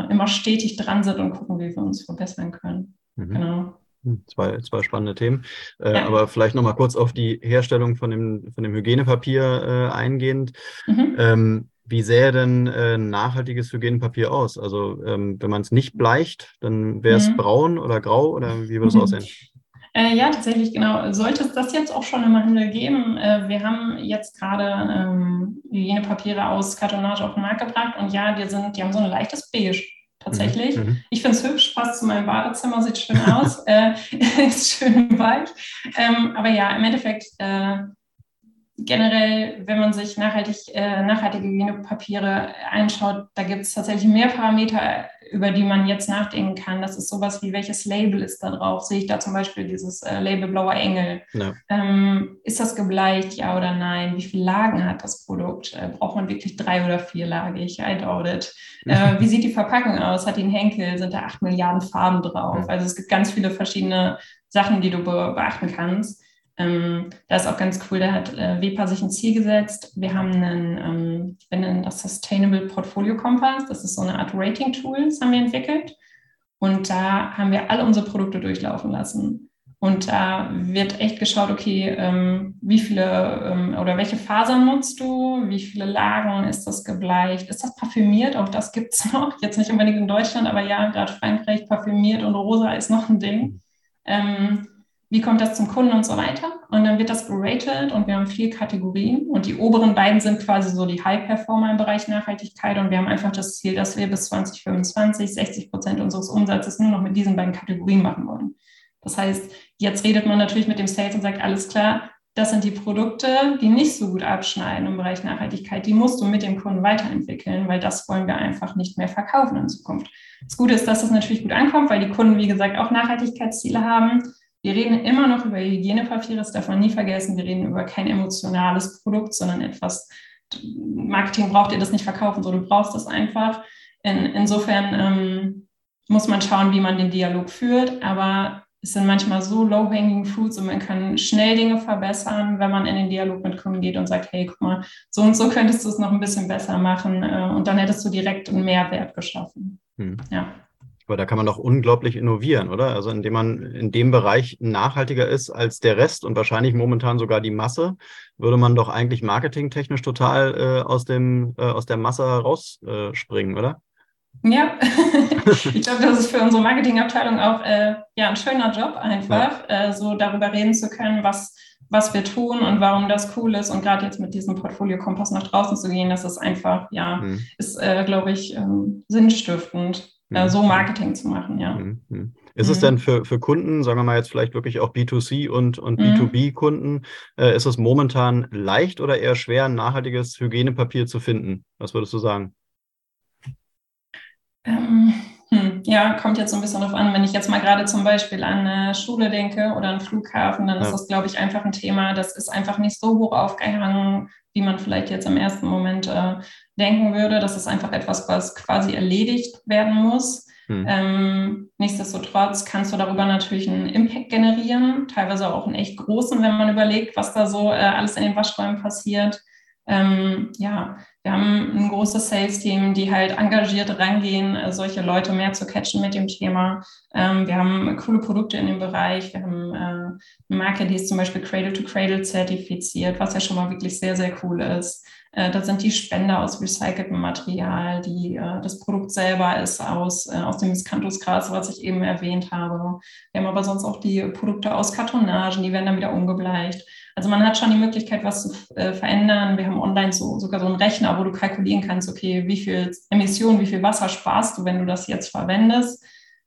äh, immer stetig dran sind und gucken, wie wir uns verbessern können. Mhm. Genau. Hm, zwei, zwei spannende Themen. Äh, ja. Aber vielleicht nochmal kurz auf die Herstellung von dem, von dem Hygienepapier äh, eingehend. Mhm. Ähm, wie sähe denn äh, nachhaltiges Hygienepapier aus? Also ähm, wenn man es nicht bleicht, dann wäre es mhm. braun oder grau oder wie würde es aussehen? Äh, ja, tatsächlich, genau. Sollte es das jetzt auch schon im Handel geben? Äh, wir haben jetzt gerade ähm, Hygienepapiere aus Kartonage auf den Markt gebracht und ja, die, sind, die haben so ein leichtes Beige tatsächlich. Mhm. mhm. Ich finde es hübsch, passt zu meinem Badezimmer, sieht schön aus, äh, ist schön weich. Ähm, aber ja, im Endeffekt äh, generell, wenn man sich nachhaltig, äh, nachhaltige Hygienepapiere anschaut, da gibt es tatsächlich mehr Parameter, über die man jetzt nachdenken kann. Das ist sowas wie, welches Label ist da drauf? Sehe ich da zum Beispiel dieses äh, Label Blauer Engel? Ja. Ähm, ist das gebleicht, ja oder nein? Wie viele Lagen hat das Produkt? Äh, braucht man wirklich drei- oder vierlagig? I doubt it. Äh, wie sieht die Verpackung aus? Hat die einen Henkel? Sind da acht Milliarden Farben drauf? Also es gibt ganz viele verschiedene Sachen, die du be beachten kannst. Ähm, da ist auch ganz cool, da hat äh, WEPA sich ein Ziel gesetzt. Wir haben einen, ähm, wir nennen das Sustainable Portfolio Compass. Das ist so eine Art Rating-Tool, das haben wir entwickelt. Und da haben wir alle unsere Produkte durchlaufen lassen. Und da wird echt geschaut, okay, ähm, wie viele ähm, oder welche Fasern nutzt du, wie viele Lagen ist das gebleicht, ist das parfümiert, auch das gibt es noch, jetzt nicht unbedingt in Deutschland, aber ja, gerade Frankreich parfümiert und rosa ist noch ein Ding. Ähm, wie kommt das zum Kunden und so weiter? Und dann wird das geratet und wir haben vier Kategorien und die oberen beiden sind quasi so die High-Performer im Bereich Nachhaltigkeit und wir haben einfach das Ziel, dass wir bis 2025 60 Prozent unseres Umsatzes nur noch mit diesen beiden Kategorien machen wollen. Das heißt, jetzt redet man natürlich mit dem Sales und sagt, alles klar, das sind die Produkte, die nicht so gut abschneiden im Bereich Nachhaltigkeit. Die musst du mit dem Kunden weiterentwickeln, weil das wollen wir einfach nicht mehr verkaufen in Zukunft. Das Gute ist, dass das natürlich gut ankommt, weil die Kunden, wie gesagt, auch Nachhaltigkeitsziele haben. Wir reden immer noch über Hygienepapiere, das darf man nie vergessen. Wir reden über kein emotionales Produkt, sondern etwas, Marketing braucht ihr das nicht verkaufen, sondern du brauchst das einfach. In, insofern ähm, muss man schauen, wie man den Dialog führt. Aber es sind manchmal so low-hanging fruits und man kann schnell Dinge verbessern, wenn man in den Dialog mit Kunden geht und sagt, hey, guck mal, so und so könntest du es noch ein bisschen besser machen äh, und dann hättest du direkt einen Mehrwert geschaffen. Hm. Ja. Aber da kann man doch unglaublich innovieren, oder? Also indem man in dem Bereich nachhaltiger ist als der Rest und wahrscheinlich momentan sogar die Masse, würde man doch eigentlich marketingtechnisch total äh, aus, dem, äh, aus der Masse rausspringen, äh, oder? Ja, ich glaube, das ist für unsere Marketingabteilung auch äh, ja, ein schöner Job einfach, ja. äh, so darüber reden zu können, was, was wir tun und warum das cool ist. Und gerade jetzt mit diesem Portfolio-Kompass nach draußen zu gehen, das ist einfach, ja, mhm. ist, äh, glaube ich, ähm, sinnstiftend, äh, mhm. so Marketing zu machen, ja. Mhm. mhm. Ist es mhm. denn für, für Kunden, sagen wir mal jetzt vielleicht wirklich auch B2C und, und mhm. B2B-Kunden, äh, ist es momentan leicht oder eher schwer, ein nachhaltiges Hygienepapier zu finden? Was würdest du sagen? Ähm, hm, ja, kommt jetzt so ein bisschen darauf an. Wenn ich jetzt mal gerade zum Beispiel an eine Schule denke oder einen Flughafen, dann ja. ist das, glaube ich, einfach ein Thema, das ist einfach nicht so hoch aufgehangen, wie man vielleicht jetzt im ersten Moment äh, denken würde. Das ist einfach etwas, was quasi erledigt werden muss. Hm. Ähm, nichtsdestotrotz kannst du darüber natürlich einen Impact generieren, teilweise auch einen echt großen, wenn man überlegt, was da so äh, alles in den Waschräumen passiert. Ähm, ja, wir haben ein großes Sales-Team, die halt engagiert rangehen, äh, solche Leute mehr zu catchen mit dem Thema. Ähm, wir haben coole Produkte in dem Bereich. Wir haben äh, eine Marke, die ist zum Beispiel Cradle to Cradle zertifiziert, was ja schon mal wirklich sehr, sehr cool ist. Äh, das sind die Spender aus recyceltem Material. Die, äh, das Produkt selber ist aus, äh, aus dem Miscanthusgras, was ich eben erwähnt habe. Wir haben aber sonst auch die Produkte aus Kartonagen, die werden dann wieder umgebleicht. Also man hat schon die Möglichkeit, was zu äh, verändern. Wir haben online so, sogar so einen Rechner, wo du kalkulieren kannst, okay, wie viel Emissionen, wie viel Wasser sparst du, wenn du das jetzt verwendest.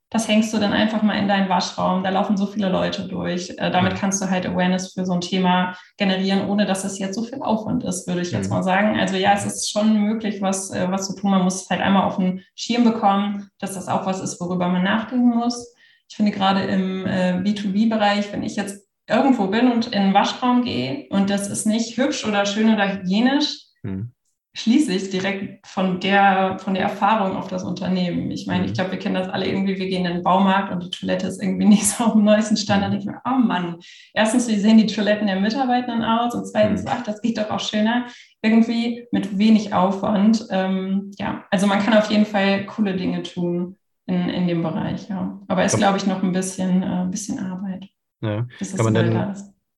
Das hängst du dann einfach mal in deinen Waschraum. Da laufen so viele Leute durch. Äh, damit kannst du halt Awareness für so ein Thema generieren, ohne dass es jetzt so viel Aufwand ist, würde ich jetzt mhm. mal sagen. Also ja, es ist schon möglich, was, äh, was zu tun. Man muss halt einmal auf den Schirm bekommen, dass das auch was ist, worüber man nachdenken muss. Ich finde gerade im äh, B2B-Bereich, wenn ich jetzt irgendwo bin und in den Waschraum gehe und das ist nicht hübsch oder schön oder hygienisch, hm. schließe ich direkt von der, von der Erfahrung auf das Unternehmen. Ich meine, hm. ich glaube, wir kennen das alle irgendwie, wir gehen in den Baumarkt und die Toilette ist irgendwie nicht so auf dem neuesten Stand. Da denke ich mir, oh Mann, erstens, wie sehen die Toiletten der Mitarbeitenden aus und zweitens, hm. ach, das geht doch auch schöner. Irgendwie mit wenig Aufwand. Ähm, ja, also man kann auf jeden Fall coole Dinge tun in, in dem Bereich, ja. Aber es ist, glaube ich, noch ein bisschen, äh, bisschen Arbeit. Ja. Kann, man denn,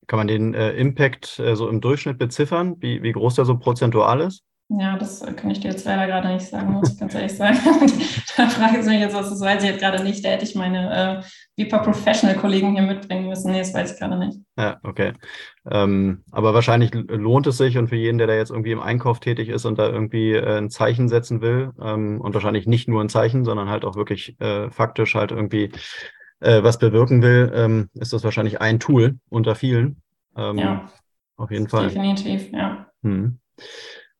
kann man den äh, Impact äh, so im Durchschnitt beziffern, wie, wie groß der so prozentual ist? Ja, das kann ich dir jetzt leider gerade nicht sagen, muss ich ganz ehrlich sagen. da frage ich mich jetzt, was das weiß ich jetzt gerade nicht. Da hätte ich meine äh, Vipa Professional-Kollegen hier mitbringen müssen. Nee, das weiß ich gerade nicht. Ja, okay. Ähm, aber wahrscheinlich lohnt es sich und für jeden, der da jetzt irgendwie im Einkauf tätig ist und da irgendwie äh, ein Zeichen setzen will ähm, und wahrscheinlich nicht nur ein Zeichen, sondern halt auch wirklich äh, faktisch halt irgendwie äh, was bewirken will, ähm, ist das wahrscheinlich ein Tool unter vielen. Ähm, ja. Auf jeden Fall. Definitiv, ja. Hm.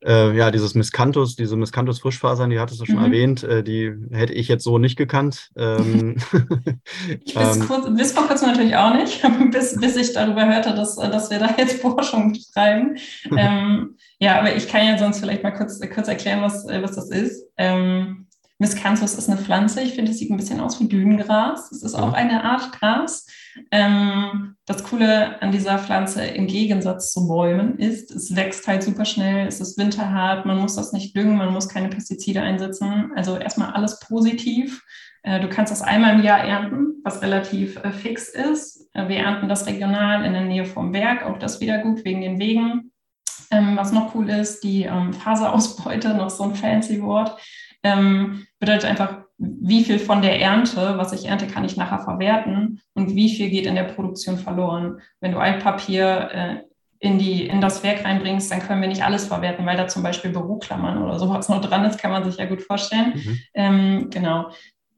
Äh, ja, dieses Miscanthus, diese Miscanthus Frischfasern, die hattest du schon mhm. erwähnt, äh, die hätte ich jetzt so nicht gekannt. Ähm, ich bis, ähm, kurz, bis vor kurzem natürlich auch nicht, bis, bis ich darüber hörte, dass, dass wir da jetzt Forschung betreiben. ähm, ja, aber ich kann ja sonst vielleicht mal kurz, kurz erklären, was, was das ist. Ähm, Miscanthus ist eine Pflanze. Ich finde, es sieht ein bisschen aus wie Dünengras. Es ist auch eine Art Gras. Ähm, das Coole an dieser Pflanze im Gegensatz zu Bäumen ist, es wächst halt super schnell, es ist winterhart, man muss das nicht düngen, man muss keine Pestizide einsetzen. Also erstmal alles positiv. Äh, du kannst das einmal im Jahr ernten, was relativ äh, fix ist. Äh, wir ernten das regional in der Nähe vom Berg, auch das wieder gut wegen den Wegen. Ähm, was noch cool ist, die ähm, Faserausbeute, noch so ein fancy Wort, ähm, bedeutet einfach, wie viel von der Ernte, was ich ernte, kann ich nachher verwerten und wie viel geht in der Produktion verloren. Wenn du Altpapier äh, in, die, in das Werk reinbringst, dann können wir nicht alles verwerten, weil da zum Beispiel Büroklammern oder sowas noch dran ist, kann man sich ja gut vorstellen. Mhm. Ähm, genau.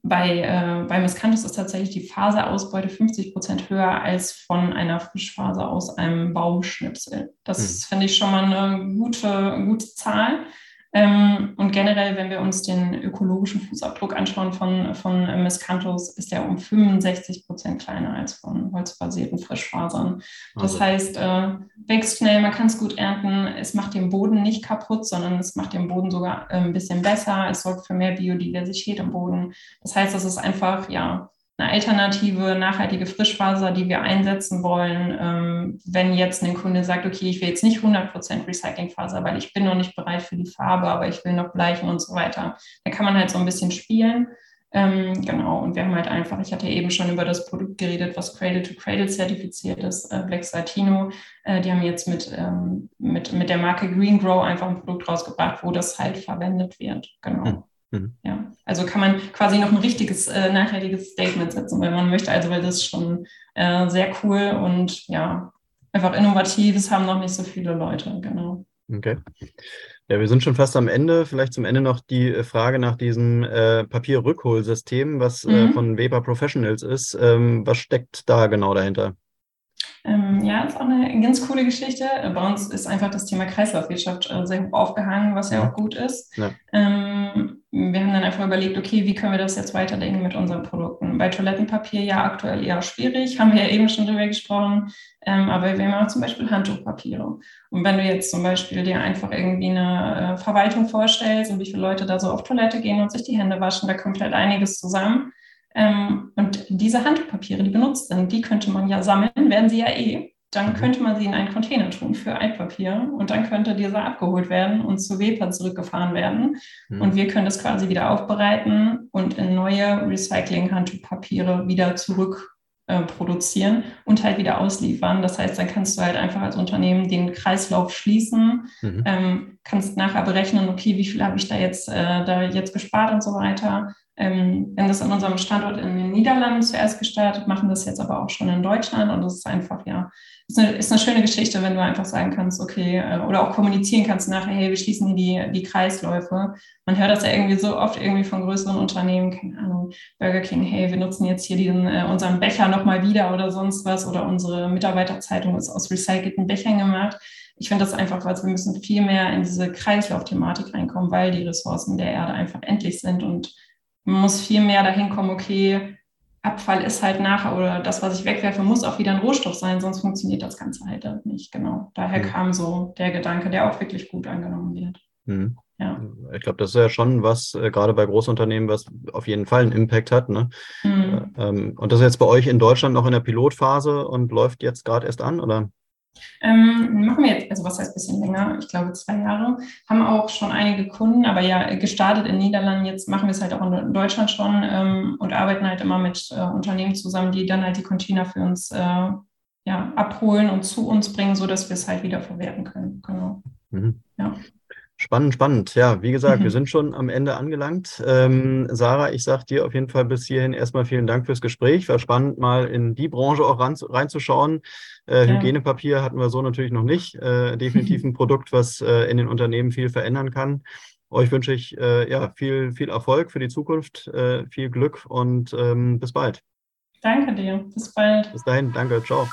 Bei, äh, bei Miscanthus ist tatsächlich die Faserausbeute 50 Prozent höher als von einer Frischfaser aus einem Baumschnipsel. Das mhm. finde ich schon mal eine gute, gute Zahl. Ähm, und generell, wenn wir uns den ökologischen Fußabdruck anschauen von, von Miscanthus, ist der um 65 Prozent kleiner als von holzbasierten Frischfasern. Das also. heißt, äh, wächst schnell, man kann es gut ernten, es macht den Boden nicht kaputt, sondern es macht den Boden sogar äh, ein bisschen besser, es sorgt für mehr Biodiversität im Boden. Das heißt, das ist einfach, ja, eine alternative, nachhaltige Frischfaser, die wir einsetzen wollen, ähm, wenn jetzt ein Kunde sagt, okay, ich will jetzt nicht 100% Recyclingfaser, weil ich bin noch nicht bereit für die Farbe, aber ich will noch bleichen und so weiter. Da kann man halt so ein bisschen spielen. Ähm, genau, und wir haben halt einfach, ich hatte eben schon über das Produkt geredet, was Cradle to Cradle zertifiziert ist, äh, Black Satino. Äh, die haben jetzt mit, ähm, mit, mit der Marke Green Grow einfach ein Produkt rausgebracht, wo das halt verwendet wird. Genau. Hm. Mhm. Ja, also kann man quasi noch ein richtiges, äh, nachhaltiges Statement setzen, wenn man möchte. Also, weil das ist schon äh, sehr cool und ja, einfach innovativ. Es haben noch nicht so viele Leute, genau. Okay. Ja, wir sind schon fast am Ende. Vielleicht zum Ende noch die äh, Frage nach diesem äh, Papierrückholsystem, was äh, mhm. äh, von Weber Professionals ist. Ähm, was steckt da genau dahinter? Ähm, ja, ist auch eine ganz coole Geschichte. Bei uns ist einfach das Thema Kreislaufwirtschaft äh, sehr hoch aufgehangen, was ja auch gut ist. Ja. Ähm, wir haben dann einfach überlegt, okay, wie können wir das jetzt weiterdenken mit unseren Produkten? Bei Toilettenpapier ja aktuell eher schwierig, haben wir ja eben schon drüber gesprochen, ähm, aber wir haben auch zum Beispiel Handtuchpapiere. Und wenn du jetzt zum Beispiel dir einfach irgendwie eine äh, Verwaltung vorstellst und wie viele Leute da so auf Toilette gehen und sich die Hände waschen, da kommt halt einiges zusammen. Ähm, und diese Handtuchpapiere, die benutzt sind, die könnte man ja sammeln, werden sie ja eh. Dann mhm. könnte man sie in einen Container tun für Altpapier und dann könnte dieser abgeholt werden und zu WEPA zurückgefahren werden. Mhm. Und wir können das quasi wieder aufbereiten und in neue Recycling-Handtuchpapiere wieder zurück äh, produzieren und halt wieder ausliefern. Das heißt, dann kannst du halt einfach als Unternehmen den Kreislauf schließen, mhm. ähm, kannst nachher berechnen, okay, wie viel habe ich da jetzt, äh, da jetzt gespart und so weiter ähm, haben das an unserem Standort in den Niederlanden zuerst gestartet, machen das jetzt aber auch schon in Deutschland und das ist einfach, ja, ist eine, ist eine schöne Geschichte, wenn du einfach sagen kannst, okay, äh, oder auch kommunizieren kannst nachher, hey, wir schließen hier die, die Kreisläufe. Man hört das ja irgendwie so oft irgendwie von größeren Unternehmen, keine Ahnung, Burger King, hey, wir nutzen jetzt hier diesen, äh, unseren Becher nochmal wieder oder sonst was oder unsere Mitarbeiterzeitung ist aus recycelten Bechern gemacht ich finde das einfach, weil wir müssen viel mehr in diese Kreislaufthematik reinkommen, weil die Ressourcen der Erde einfach endlich sind und man muss viel mehr dahin kommen, okay, Abfall ist halt nachher oder das, was ich wegwerfe, muss auch wieder ein Rohstoff sein, sonst funktioniert das Ganze halt nicht. Genau. Daher mhm. kam so der Gedanke, der auch wirklich gut angenommen wird. Mhm. Ja. Ich glaube, das ist ja schon was, äh, gerade bei Großunternehmen, was auf jeden Fall einen Impact hat. Ne? Mhm. Äh, ähm, und das ist jetzt bei euch in Deutschland noch in der Pilotphase und läuft jetzt gerade erst an, oder? Ähm, machen wir jetzt, also was heißt ein bisschen länger, ich glaube zwei Jahre, haben auch schon einige Kunden, aber ja, gestartet in Niederlanden, jetzt machen wir es halt auch in Deutschland schon ähm, und arbeiten halt immer mit äh, Unternehmen zusammen, die dann halt die Container für uns äh, ja, abholen und zu uns bringen, sodass wir es halt wieder verwerten können. Genau. Mhm. Ja. Spannend, spannend. Ja, wie gesagt, mhm. wir sind schon am Ende angelangt. Ähm, Sarah, ich sage dir auf jeden Fall bis hierhin erstmal vielen Dank fürs Gespräch. War spannend, mal in die Branche auch ran, reinzuschauen. Äh, ja. Hygienepapier hatten wir so natürlich noch nicht. Äh, definitiv ein Produkt, was äh, in den Unternehmen viel verändern kann. Euch wünsche ich äh, ja, viel, viel Erfolg für die Zukunft, äh, viel Glück und ähm, bis bald. Danke dir. Bis bald. Bis dahin. Danke. Ciao.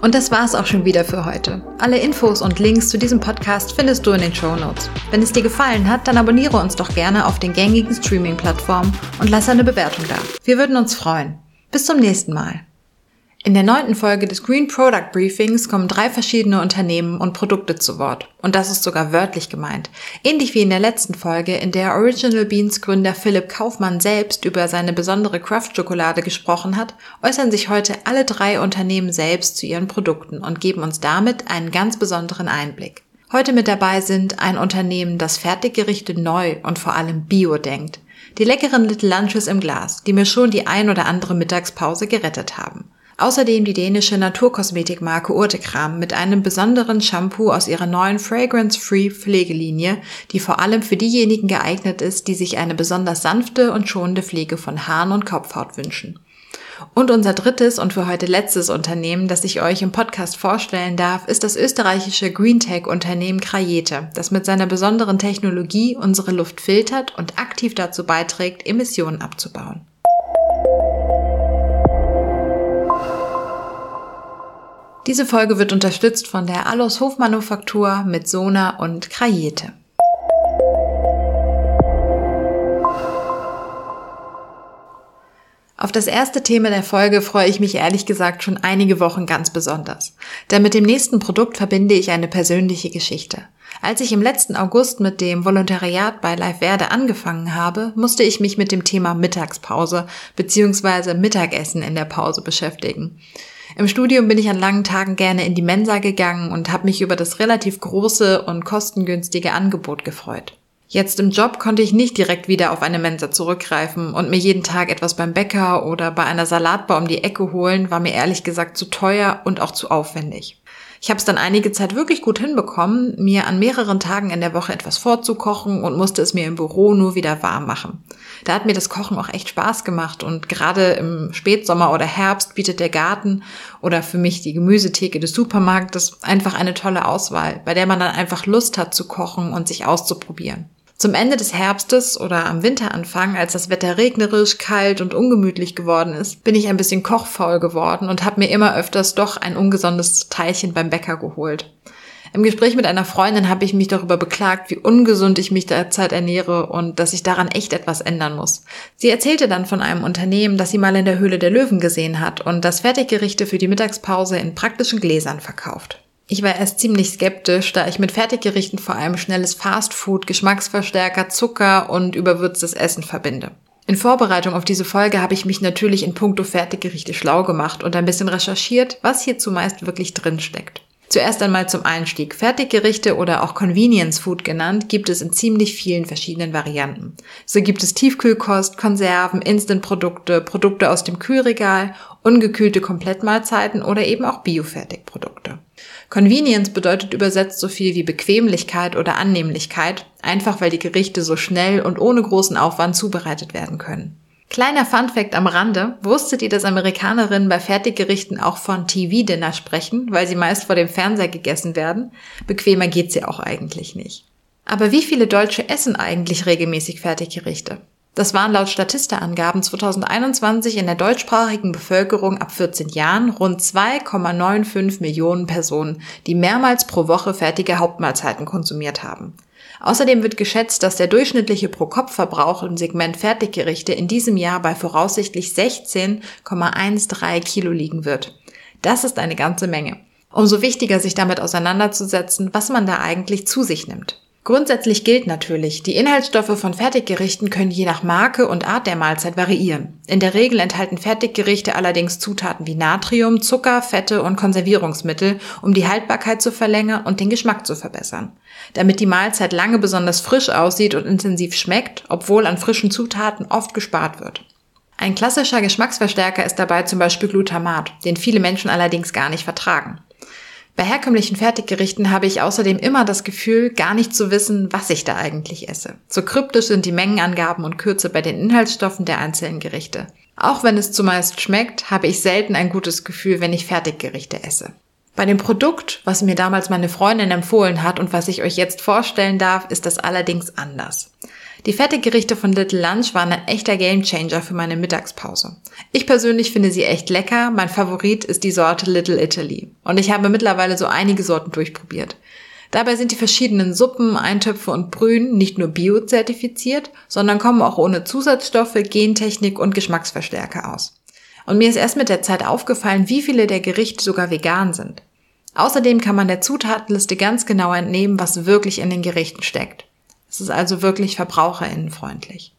Und das war's auch schon wieder für heute. Alle Infos und Links zu diesem Podcast findest du in den Show Notes. Wenn es dir gefallen hat, dann abonniere uns doch gerne auf den gängigen Streaming-Plattformen und lass eine Bewertung da. Wir würden uns freuen. Bis zum nächsten Mal. In der neunten Folge des Green Product Briefings kommen drei verschiedene Unternehmen und Produkte zu Wort. Und das ist sogar wörtlich gemeint. Ähnlich wie in der letzten Folge, in der Original Beans Gründer Philipp Kaufmann selbst über seine besondere Craft-Schokolade gesprochen hat, äußern sich heute alle drei Unternehmen selbst zu ihren Produkten und geben uns damit einen ganz besonderen Einblick. Heute mit dabei sind ein Unternehmen, das Fertiggerichte neu und vor allem bio denkt. Die leckeren Little Lunches im Glas, die mir schon die ein oder andere Mittagspause gerettet haben. Außerdem die dänische Naturkosmetikmarke Urtekram mit einem besonderen Shampoo aus ihrer neuen Fragrance-Free Pflegelinie, die vor allem für diejenigen geeignet ist, die sich eine besonders sanfte und schonende Pflege von Haaren und Kopfhaut wünschen. Und unser drittes und für heute letztes Unternehmen, das ich euch im Podcast vorstellen darf, ist das österreichische Greentech-Unternehmen Krajete, das mit seiner besonderen Technologie unsere Luft filtert und aktiv dazu beiträgt, Emissionen abzubauen. Diese Folge wird unterstützt von der Allos Hofmanufaktur mit Sona und Krajete. Auf das erste Thema der Folge freue ich mich ehrlich gesagt schon einige Wochen ganz besonders. Denn mit dem nächsten Produkt verbinde ich eine persönliche Geschichte. Als ich im letzten August mit dem Volontariat bei Live Werde angefangen habe, musste ich mich mit dem Thema Mittagspause bzw. Mittagessen in der Pause beschäftigen. Im Studium bin ich an langen Tagen gerne in die Mensa gegangen und habe mich über das relativ große und kostengünstige Angebot gefreut. Jetzt im Job konnte ich nicht direkt wieder auf eine Mensa zurückgreifen und mir jeden Tag etwas beim Bäcker oder bei einer Salatbar um die Ecke holen, war mir ehrlich gesagt zu teuer und auch zu aufwendig. Ich habe es dann einige Zeit wirklich gut hinbekommen, mir an mehreren Tagen in der Woche etwas vorzukochen und musste es mir im Büro nur wieder warm machen. Da hat mir das Kochen auch echt Spaß gemacht und gerade im Spätsommer oder Herbst bietet der Garten oder für mich die Gemüsetheke des Supermarktes einfach eine tolle Auswahl, bei der man dann einfach Lust hat zu kochen und sich auszuprobieren. Zum Ende des Herbstes oder am Winteranfang, als das Wetter regnerisch, kalt und ungemütlich geworden ist, bin ich ein bisschen kochfaul geworden und habe mir immer öfters doch ein ungesundes Teilchen beim Bäcker geholt. Im Gespräch mit einer Freundin habe ich mich darüber beklagt, wie ungesund ich mich derzeit ernähre und dass ich daran echt etwas ändern muss. Sie erzählte dann von einem Unternehmen, das sie mal in der Höhle der Löwen gesehen hat und das Fertiggerichte für die Mittagspause in praktischen Gläsern verkauft. Ich war erst ziemlich skeptisch, da ich mit Fertiggerichten vor allem schnelles Fastfood, Geschmacksverstärker, Zucker und überwürztes Essen verbinde. In Vorbereitung auf diese Folge habe ich mich natürlich in puncto Fertiggerichte schlau gemacht und ein bisschen recherchiert, was hier zumeist wirklich drin steckt. Zuerst einmal zum Einstieg. Fertiggerichte oder auch Convenience Food genannt, gibt es in ziemlich vielen verschiedenen Varianten. So gibt es Tiefkühlkost, Konserven, Instantprodukte, Produkte aus dem Kühlregal, ungekühlte Komplettmahlzeiten oder eben auch Biofertigprodukte. Convenience bedeutet übersetzt so viel wie Bequemlichkeit oder Annehmlichkeit, einfach weil die Gerichte so schnell und ohne großen Aufwand zubereitet werden können. Kleiner Funfact am Rande, wusstet ihr, dass Amerikanerinnen bei Fertiggerichten auch von TV-Dinner sprechen, weil sie meist vor dem Fernseher gegessen werden? Bequemer geht's ja auch eigentlich nicht. Aber wie viele Deutsche essen eigentlich regelmäßig Fertiggerichte? Das waren laut Statista-Angaben 2021 in der deutschsprachigen Bevölkerung ab 14 Jahren rund 2,95 Millionen Personen, die mehrmals pro Woche fertige Hauptmahlzeiten konsumiert haben. Außerdem wird geschätzt, dass der durchschnittliche Pro-Kopf-Verbrauch im Segment Fertiggerichte in diesem Jahr bei voraussichtlich 16,13 Kilo liegen wird. Das ist eine ganze Menge. Umso wichtiger, sich damit auseinanderzusetzen, was man da eigentlich zu sich nimmt. Grundsätzlich gilt natürlich, die Inhaltsstoffe von Fertiggerichten können je nach Marke und Art der Mahlzeit variieren. In der Regel enthalten Fertiggerichte allerdings Zutaten wie Natrium, Zucker, Fette und Konservierungsmittel, um die Haltbarkeit zu verlängern und den Geschmack zu verbessern. Damit die Mahlzeit lange besonders frisch aussieht und intensiv schmeckt, obwohl an frischen Zutaten oft gespart wird. Ein klassischer Geschmacksverstärker ist dabei zum Beispiel Glutamat, den viele Menschen allerdings gar nicht vertragen. Bei herkömmlichen Fertiggerichten habe ich außerdem immer das Gefühl, gar nicht zu wissen, was ich da eigentlich esse. So kryptisch sind die Mengenangaben und Kürze bei den Inhaltsstoffen der einzelnen Gerichte. Auch wenn es zumeist schmeckt, habe ich selten ein gutes Gefühl, wenn ich Fertiggerichte esse. Bei dem Produkt, was mir damals meine Freundin empfohlen hat und was ich euch jetzt vorstellen darf, ist das allerdings anders. Die Fertiggerichte von Little Lunch waren ein echter Gamechanger für meine Mittagspause. Ich persönlich finde sie echt lecker. Mein Favorit ist die Sorte Little Italy. Und ich habe mittlerweile so einige Sorten durchprobiert. Dabei sind die verschiedenen Suppen, Eintöpfe und Brühen nicht nur bio-zertifiziert, sondern kommen auch ohne Zusatzstoffe, Gentechnik und Geschmacksverstärker aus. Und mir ist erst mit der Zeit aufgefallen, wie viele der Gerichte sogar vegan sind. Außerdem kann man der Zutatenliste ganz genau entnehmen, was wirklich in den Gerichten steckt. Es ist also wirklich verbraucherinnenfreundlich.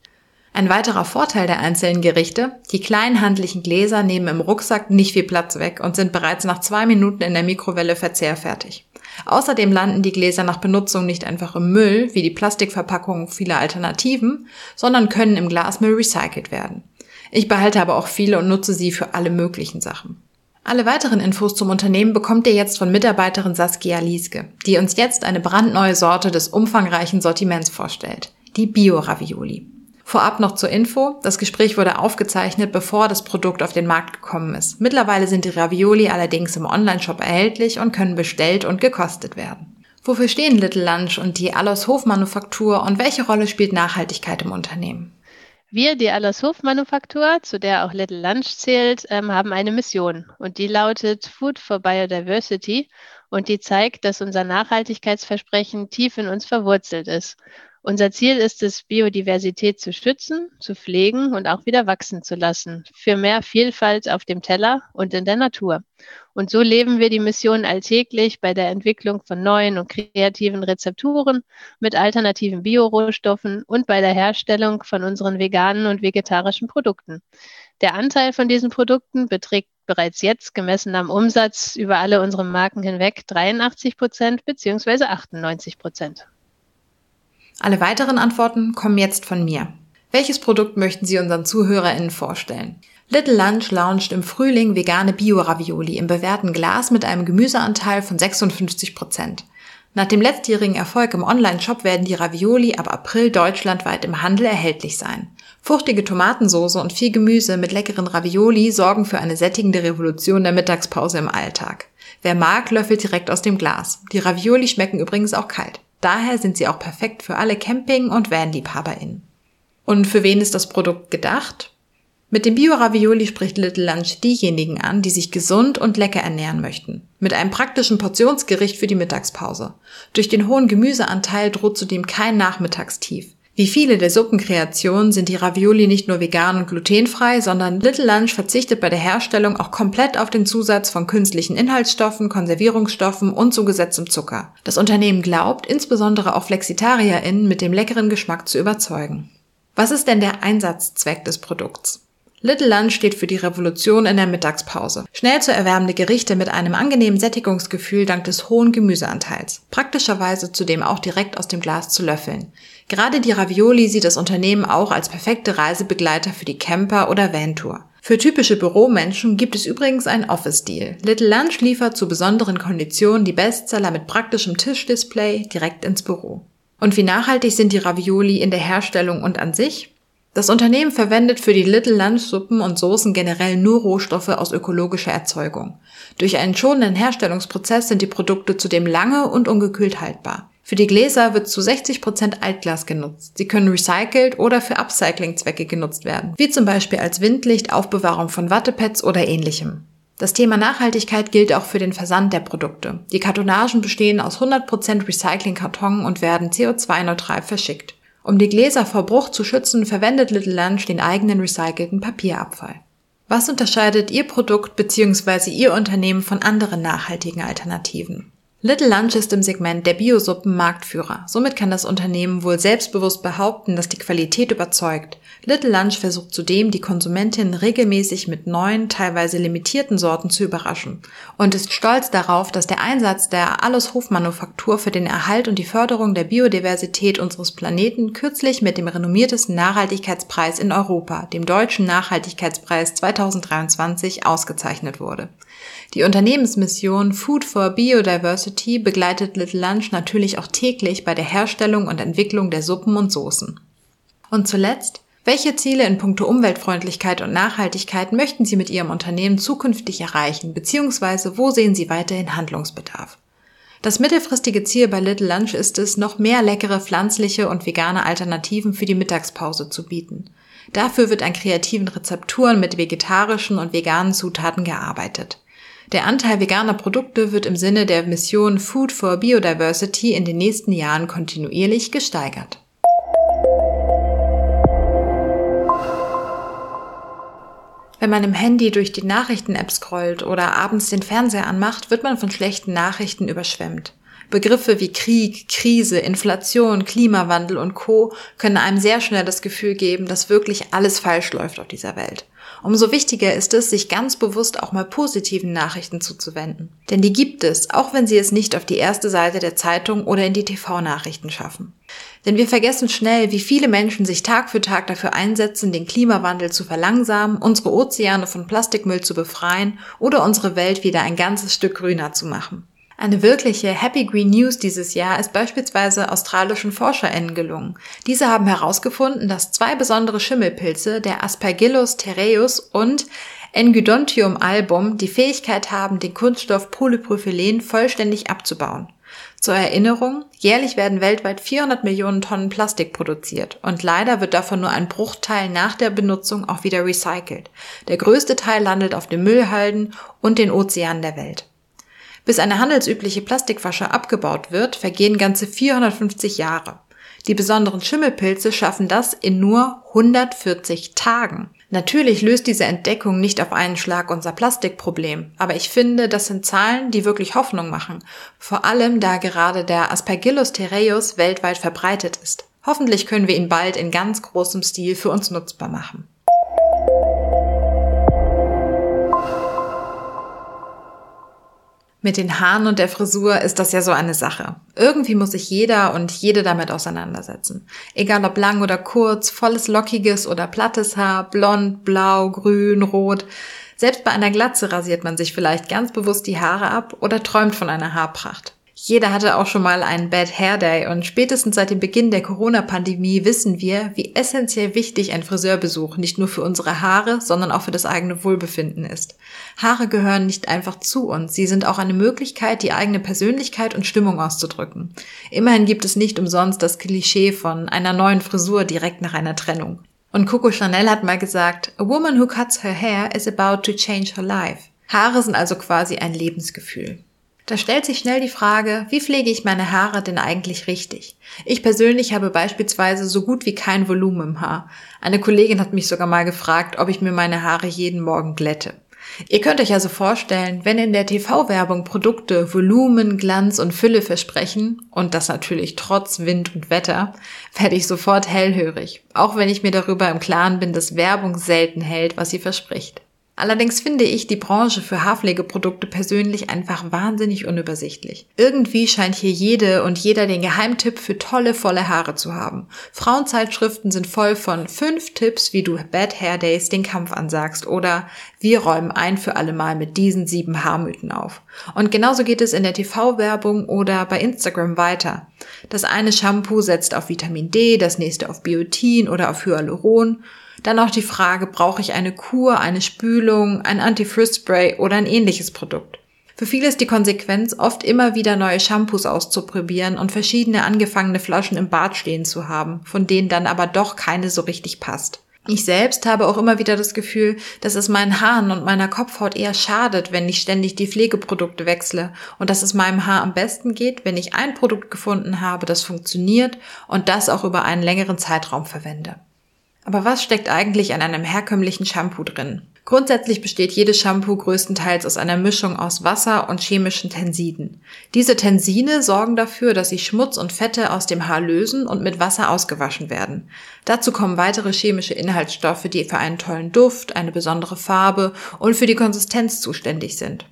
Ein weiterer Vorteil der einzelnen Gerichte, die kleinen handlichen Gläser nehmen im Rucksack nicht viel Platz weg und sind bereits nach zwei Minuten in der Mikrowelle verzehrfertig. Außerdem landen die Gläser nach Benutzung nicht einfach im Müll, wie die Plastikverpackungen vieler Alternativen, sondern können im Glasmüll recycelt werden. Ich behalte aber auch viele und nutze sie für alle möglichen Sachen. Alle weiteren Infos zum Unternehmen bekommt ihr jetzt von Mitarbeiterin Saskia Lieske, die uns jetzt eine brandneue Sorte des umfangreichen Sortiments vorstellt. Die Bio-Ravioli. Vorab noch zur Info. Das Gespräch wurde aufgezeichnet, bevor das Produkt auf den Markt gekommen ist. Mittlerweile sind die Ravioli allerdings im Onlineshop erhältlich und können bestellt und gekostet werden. Wofür stehen Little Lunch und die Allers Hofmanufaktur und welche Rolle spielt Nachhaltigkeit im Unternehmen? Wir, die Allershof Manufaktur, zu der auch Little Lunch zählt, ähm, haben eine Mission und die lautet Food for Biodiversity und die zeigt, dass unser Nachhaltigkeitsversprechen tief in uns verwurzelt ist. Unser Ziel ist es, Biodiversität zu schützen, zu pflegen und auch wieder wachsen zu lassen, für mehr Vielfalt auf dem Teller und in der Natur. Und so leben wir die Mission alltäglich bei der Entwicklung von neuen und kreativen Rezepturen mit alternativen Biorohstoffen und bei der Herstellung von unseren veganen und vegetarischen Produkten. Der Anteil von diesen Produkten beträgt bereits jetzt gemessen am Umsatz über alle unsere Marken hinweg 83 Prozent bzw. 98 Prozent. Alle weiteren Antworten kommen jetzt von mir. Welches Produkt möchten Sie unseren ZuhörerInnen vorstellen? Little Lunch launcht im Frühling vegane Bio-Ravioli im bewährten Glas mit einem Gemüseanteil von 56 Prozent. Nach dem letztjährigen Erfolg im Online-Shop werden die Ravioli ab April deutschlandweit im Handel erhältlich sein. Fruchtige Tomatensoße und viel Gemüse mit leckeren Ravioli sorgen für eine sättigende Revolution der Mittagspause im Alltag. Wer mag, löffelt direkt aus dem Glas. Die Ravioli schmecken übrigens auch kalt. Daher sind sie auch perfekt für alle Camping- und Van-LiebhaberInnen. Und für wen ist das Produkt gedacht? Mit dem Bio-Ravioli spricht Little Lunch diejenigen an, die sich gesund und lecker ernähren möchten. Mit einem praktischen Portionsgericht für die Mittagspause. Durch den hohen Gemüseanteil droht zudem kein Nachmittagstief. Wie viele der Suppenkreationen sind die Ravioli nicht nur vegan und glutenfrei, sondern Little Lunch verzichtet bei der Herstellung auch komplett auf den Zusatz von künstlichen Inhaltsstoffen, Konservierungsstoffen und zugesetztem Zucker. Das Unternehmen glaubt, insbesondere auch FlexitarierInnen mit dem leckeren Geschmack zu überzeugen. Was ist denn der Einsatzzweck des Produkts? Little Lunch steht für die Revolution in der Mittagspause. Schnell zu erwärmende Gerichte mit einem angenehmen Sättigungsgefühl dank des hohen Gemüseanteils. Praktischerweise zudem auch direkt aus dem Glas zu löffeln. Gerade die Ravioli sieht das Unternehmen auch als perfekte Reisebegleiter für die Camper- oder Van-Tour. Für typische Büromenschen gibt es übrigens einen Office-Deal. Little Lunch liefert zu besonderen Konditionen die Bestseller mit praktischem Tischdisplay direkt ins Büro. Und wie nachhaltig sind die Ravioli in der Herstellung und an sich? Das Unternehmen verwendet für die Little Lunch Suppen und Soßen generell nur Rohstoffe aus ökologischer Erzeugung. Durch einen schonenden Herstellungsprozess sind die Produkte zudem lange und ungekühlt haltbar. Für die Gläser wird zu 60 Prozent Altglas genutzt. Sie können recycelt oder für Upcycling-Zwecke genutzt werden, wie zum Beispiel als Windlicht, Aufbewahrung von Wattepads oder ähnlichem. Das Thema Nachhaltigkeit gilt auch für den Versand der Produkte. Die Kartonagen bestehen aus 100% Recycling-Karton und werden CO2-neutral verschickt. Um die Gläser vor Bruch zu schützen, verwendet Little Lunch den eigenen recycelten Papierabfall. Was unterscheidet Ihr Produkt bzw. Ihr Unternehmen von anderen nachhaltigen Alternativen? Little Lunch ist im Segment der Biosuppen Marktführer. Somit kann das Unternehmen wohl selbstbewusst behaupten, dass die Qualität überzeugt. Little Lunch versucht zudem, die Konsumentin regelmäßig mit neuen, teilweise limitierten Sorten zu überraschen und ist stolz darauf, dass der Einsatz der Alles Hofmanufaktur für den Erhalt und die Förderung der Biodiversität unseres Planeten kürzlich mit dem renommiertesten Nachhaltigkeitspreis in Europa, dem Deutschen Nachhaltigkeitspreis 2023, ausgezeichnet wurde. Die Unternehmensmission Food for Biodiversity begleitet Little Lunch natürlich auch täglich bei der Herstellung und Entwicklung der Suppen und Soßen. Und zuletzt, welche Ziele in puncto Umweltfreundlichkeit und Nachhaltigkeit möchten Sie mit Ihrem Unternehmen zukünftig erreichen, beziehungsweise wo sehen Sie weiterhin Handlungsbedarf? Das mittelfristige Ziel bei Little Lunch ist es, noch mehr leckere pflanzliche und vegane Alternativen für die Mittagspause zu bieten. Dafür wird an kreativen Rezepturen mit vegetarischen und veganen Zutaten gearbeitet. Der Anteil veganer Produkte wird im Sinne der Mission Food for Biodiversity in den nächsten Jahren kontinuierlich gesteigert. Wenn man im Handy durch die Nachrichten-App scrollt oder abends den Fernseher anmacht, wird man von schlechten Nachrichten überschwemmt. Begriffe wie Krieg, Krise, Inflation, Klimawandel und Co. können einem sehr schnell das Gefühl geben, dass wirklich alles falsch läuft auf dieser Welt. Umso wichtiger ist es, sich ganz bewusst auch mal positiven Nachrichten zuzuwenden. Denn die gibt es, auch wenn sie es nicht auf die erste Seite der Zeitung oder in die TV-Nachrichten schaffen. Denn wir vergessen schnell, wie viele Menschen sich Tag für Tag dafür einsetzen, den Klimawandel zu verlangsamen, unsere Ozeane von Plastikmüll zu befreien oder unsere Welt wieder ein ganzes Stück grüner zu machen. Eine wirkliche Happy Green News dieses Jahr ist beispielsweise australischen ForscherInnen gelungen. Diese haben herausgefunden, dass zwei besondere Schimmelpilze, der Aspergillus terreus und Engydontium album, die Fähigkeit haben, den Kunststoff Polypropylen vollständig abzubauen. Zur Erinnerung, jährlich werden weltweit 400 Millionen Tonnen Plastik produziert und leider wird davon nur ein Bruchteil nach der Benutzung auch wieder recycelt. Der größte Teil landet auf den Müllhalden und den Ozeanen der Welt. Bis eine handelsübliche Plastikflasche abgebaut wird, vergehen ganze 450 Jahre. Die besonderen Schimmelpilze schaffen das in nur 140 Tagen. Natürlich löst diese Entdeckung nicht auf einen Schlag unser Plastikproblem, aber ich finde, das sind Zahlen, die wirklich Hoffnung machen, vor allem da gerade der Aspergillus terreus weltweit verbreitet ist. Hoffentlich können wir ihn bald in ganz großem Stil für uns nutzbar machen. Mit den Haaren und der Frisur ist das ja so eine Sache. Irgendwie muss sich jeder und jede damit auseinandersetzen. Egal ob lang oder kurz, volles lockiges oder plattes Haar, blond, blau, grün, rot. Selbst bei einer Glatze rasiert man sich vielleicht ganz bewusst die Haare ab oder träumt von einer Haarpracht. Jeder hatte auch schon mal einen Bad Hair Day und spätestens seit dem Beginn der Corona-Pandemie wissen wir, wie essentiell wichtig ein Friseurbesuch nicht nur für unsere Haare, sondern auch für das eigene Wohlbefinden ist. Haare gehören nicht einfach zu uns, sie sind auch eine Möglichkeit, die eigene Persönlichkeit und Stimmung auszudrücken. Immerhin gibt es nicht umsonst das Klischee von einer neuen Frisur direkt nach einer Trennung. Und Coco Chanel hat mal gesagt, A woman who cuts her hair is about to change her life. Haare sind also quasi ein Lebensgefühl. Da stellt sich schnell die Frage, wie pflege ich meine Haare denn eigentlich richtig? Ich persönlich habe beispielsweise so gut wie kein Volumen im Haar. Eine Kollegin hat mich sogar mal gefragt, ob ich mir meine Haare jeden Morgen glätte. Ihr könnt euch also vorstellen, wenn in der TV-Werbung Produkte Volumen, Glanz und Fülle versprechen, und das natürlich trotz Wind und Wetter, werde ich sofort hellhörig, auch wenn ich mir darüber im Klaren bin, dass Werbung selten hält, was sie verspricht. Allerdings finde ich die Branche für Haarpflegeprodukte persönlich einfach wahnsinnig unübersichtlich. Irgendwie scheint hier jede und jeder den Geheimtipp für tolle, volle Haare zu haben. Frauenzeitschriften sind voll von fünf Tipps, wie du Bad Hair Days den Kampf ansagst oder wir räumen ein für alle Mal mit diesen sieben Haarmythen auf. Und genauso geht es in der TV-Werbung oder bei Instagram weiter. Das eine Shampoo setzt auf Vitamin D, das nächste auf Biotin oder auf Hyaluron. Dann auch die Frage, brauche ich eine Kur, eine Spülung, ein Anti-Frizz-Spray oder ein ähnliches Produkt? Für viele ist die Konsequenz, oft immer wieder neue Shampoos auszuprobieren und verschiedene angefangene Flaschen im Bad stehen zu haben, von denen dann aber doch keine so richtig passt. Ich selbst habe auch immer wieder das Gefühl, dass es meinen Haaren und meiner Kopfhaut eher schadet, wenn ich ständig die Pflegeprodukte wechsle und dass es meinem Haar am besten geht, wenn ich ein Produkt gefunden habe, das funktioniert und das auch über einen längeren Zeitraum verwende. Aber was steckt eigentlich an einem herkömmlichen Shampoo drin? Grundsätzlich besteht jedes Shampoo größtenteils aus einer Mischung aus Wasser und chemischen Tensiden. Diese Tensine sorgen dafür, dass sich Schmutz und Fette aus dem Haar lösen und mit Wasser ausgewaschen werden. Dazu kommen weitere chemische Inhaltsstoffe, die für einen tollen Duft, eine besondere Farbe und für die Konsistenz zuständig sind.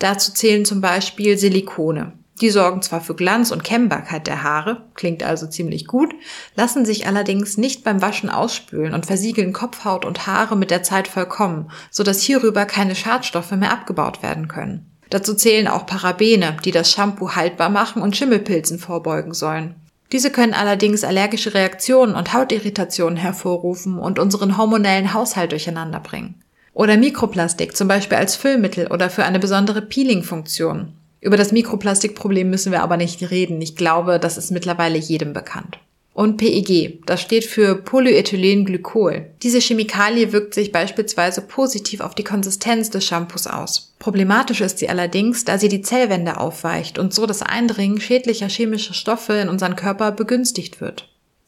Dazu zählen zum Beispiel Silikone. Die sorgen zwar für Glanz und Kennbarkeit der Haare, klingt also ziemlich gut, lassen sich allerdings nicht beim Waschen ausspülen und versiegeln Kopfhaut und Haare mit der Zeit vollkommen, sodass hierüber keine Schadstoffe mehr abgebaut werden können. Dazu zählen auch Parabene, die das Shampoo haltbar machen und Schimmelpilzen vorbeugen sollen. Diese können allerdings allergische Reaktionen und Hautirritationen hervorrufen und unseren hormonellen Haushalt durcheinander bringen. Oder Mikroplastik, zum Beispiel als Füllmittel oder für eine besondere Peeling-Funktion. Über das Mikroplastikproblem müssen wir aber nicht reden. Ich glaube, das ist mittlerweile jedem bekannt. Und PEG, das steht für Polyethylenglykol. Diese Chemikalie wirkt sich beispielsweise positiv auf die Konsistenz des Shampoos aus. Problematisch ist sie allerdings, da sie die Zellwände aufweicht und so das Eindringen schädlicher chemischer Stoffe in unseren Körper begünstigt wird.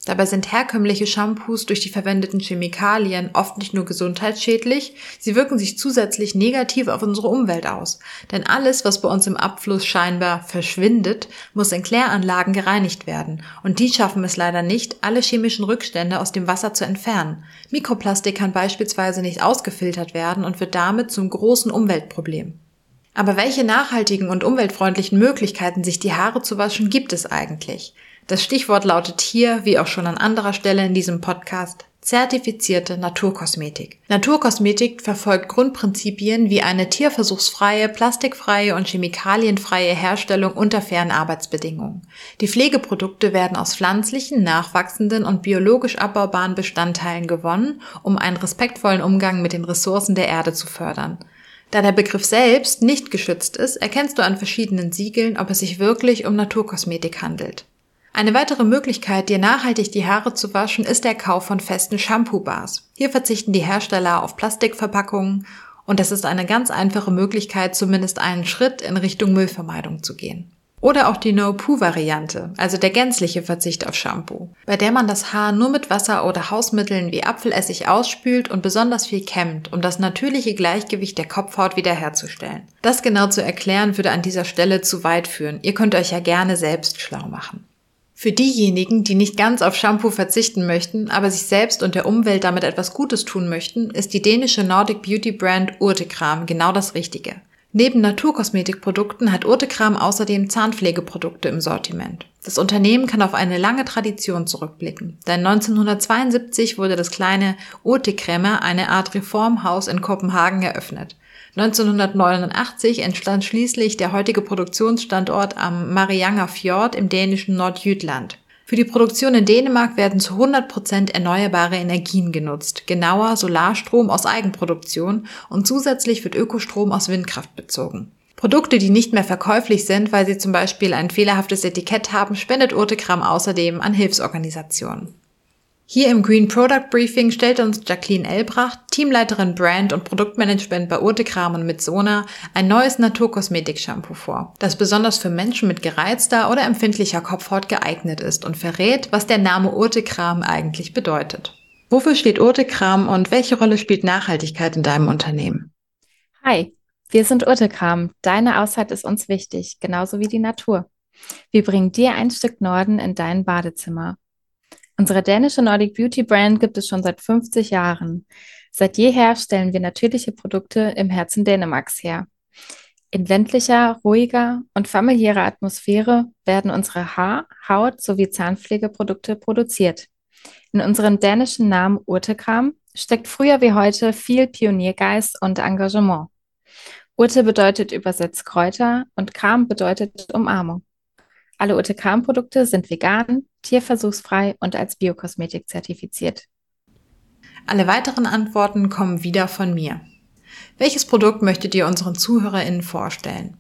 Dabei sind herkömmliche Shampoos durch die verwendeten Chemikalien oft nicht nur gesundheitsschädlich, sie wirken sich zusätzlich negativ auf unsere Umwelt aus. Denn alles, was bei uns im Abfluss scheinbar verschwindet, muss in Kläranlagen gereinigt werden. Und die schaffen es leider nicht, alle chemischen Rückstände aus dem Wasser zu entfernen. Mikroplastik kann beispielsweise nicht ausgefiltert werden und wird damit zum großen Umweltproblem. Aber welche nachhaltigen und umweltfreundlichen Möglichkeiten, sich die Haare zu waschen, gibt es eigentlich? Das Stichwort lautet hier, wie auch schon an anderer Stelle in diesem Podcast, zertifizierte Naturkosmetik. Naturkosmetik verfolgt Grundprinzipien wie eine tierversuchsfreie, plastikfreie und chemikalienfreie Herstellung unter fairen Arbeitsbedingungen. Die Pflegeprodukte werden aus pflanzlichen, nachwachsenden und biologisch abbaubaren Bestandteilen gewonnen, um einen respektvollen Umgang mit den Ressourcen der Erde zu fördern. Da der Begriff selbst nicht geschützt ist, erkennst du an verschiedenen Siegeln, ob es sich wirklich um Naturkosmetik handelt. Eine weitere Möglichkeit, dir nachhaltig die Haare zu waschen, ist der Kauf von festen Shampoo-Bars. Hier verzichten die Hersteller auf Plastikverpackungen und das ist eine ganz einfache Möglichkeit, zumindest einen Schritt in Richtung Müllvermeidung zu gehen. Oder auch die No-Poo-Variante, also der gänzliche Verzicht auf Shampoo, bei der man das Haar nur mit Wasser oder Hausmitteln wie Apfelessig ausspült und besonders viel kämmt, um das natürliche Gleichgewicht der Kopfhaut wiederherzustellen. Das genau zu erklären würde an dieser Stelle zu weit führen. Ihr könnt euch ja gerne selbst schlau machen. Für diejenigen, die nicht ganz auf Shampoo verzichten möchten, aber sich selbst und der Umwelt damit etwas Gutes tun möchten, ist die dänische Nordic Beauty Brand Urtekram genau das Richtige. Neben Naturkosmetikprodukten hat Urtekram außerdem Zahnpflegeprodukte im Sortiment. Das Unternehmen kann auf eine lange Tradition zurückblicken, denn 1972 wurde das kleine Urtekremme, eine Art Reformhaus in Kopenhagen, eröffnet. 1989 entstand schließlich der heutige Produktionsstandort am Marianger Fjord im dänischen Nordjütland. Für die Produktion in Dänemark werden zu 100 Prozent erneuerbare Energien genutzt, genauer Solarstrom aus Eigenproduktion und zusätzlich wird Ökostrom aus Windkraft bezogen. Produkte, die nicht mehr verkäuflich sind, weil sie zum Beispiel ein fehlerhaftes Etikett haben, spendet Urtekram außerdem an Hilfsorganisationen. Hier im Green Product Briefing stellt uns Jacqueline Elbracht, Teamleiterin Brand und Produktmanagement bei Urtekram und mit Sona, ein neues Naturkosmetik-Shampoo vor, das besonders für Menschen mit gereizter oder empfindlicher Kopfhaut geeignet ist und verrät, was der Name Urtekram eigentlich bedeutet. Wofür steht Urtekram und welche Rolle spielt Nachhaltigkeit in deinem Unternehmen? Hi, wir sind Urtekram. Deine Auszeit ist uns wichtig, genauso wie die Natur. Wir bringen dir ein Stück Norden in dein Badezimmer Unsere dänische Nordic Beauty Brand gibt es schon seit 50 Jahren. Seit jeher stellen wir natürliche Produkte im Herzen Dänemarks her. In ländlicher, ruhiger und familiärer Atmosphäre werden unsere Haar-, Haut- sowie Zahnpflegeprodukte produziert. In unserem dänischen Namen Urtekram steckt früher wie heute viel Pioniergeist und Engagement. Urte bedeutet übersetzt Kräuter und Kram bedeutet Umarmung. Alle UTK-Produkte sind vegan, tierversuchsfrei und als Biokosmetik zertifiziert. Alle weiteren Antworten kommen wieder von mir. Welches Produkt möchtet ihr unseren ZuhörerInnen vorstellen?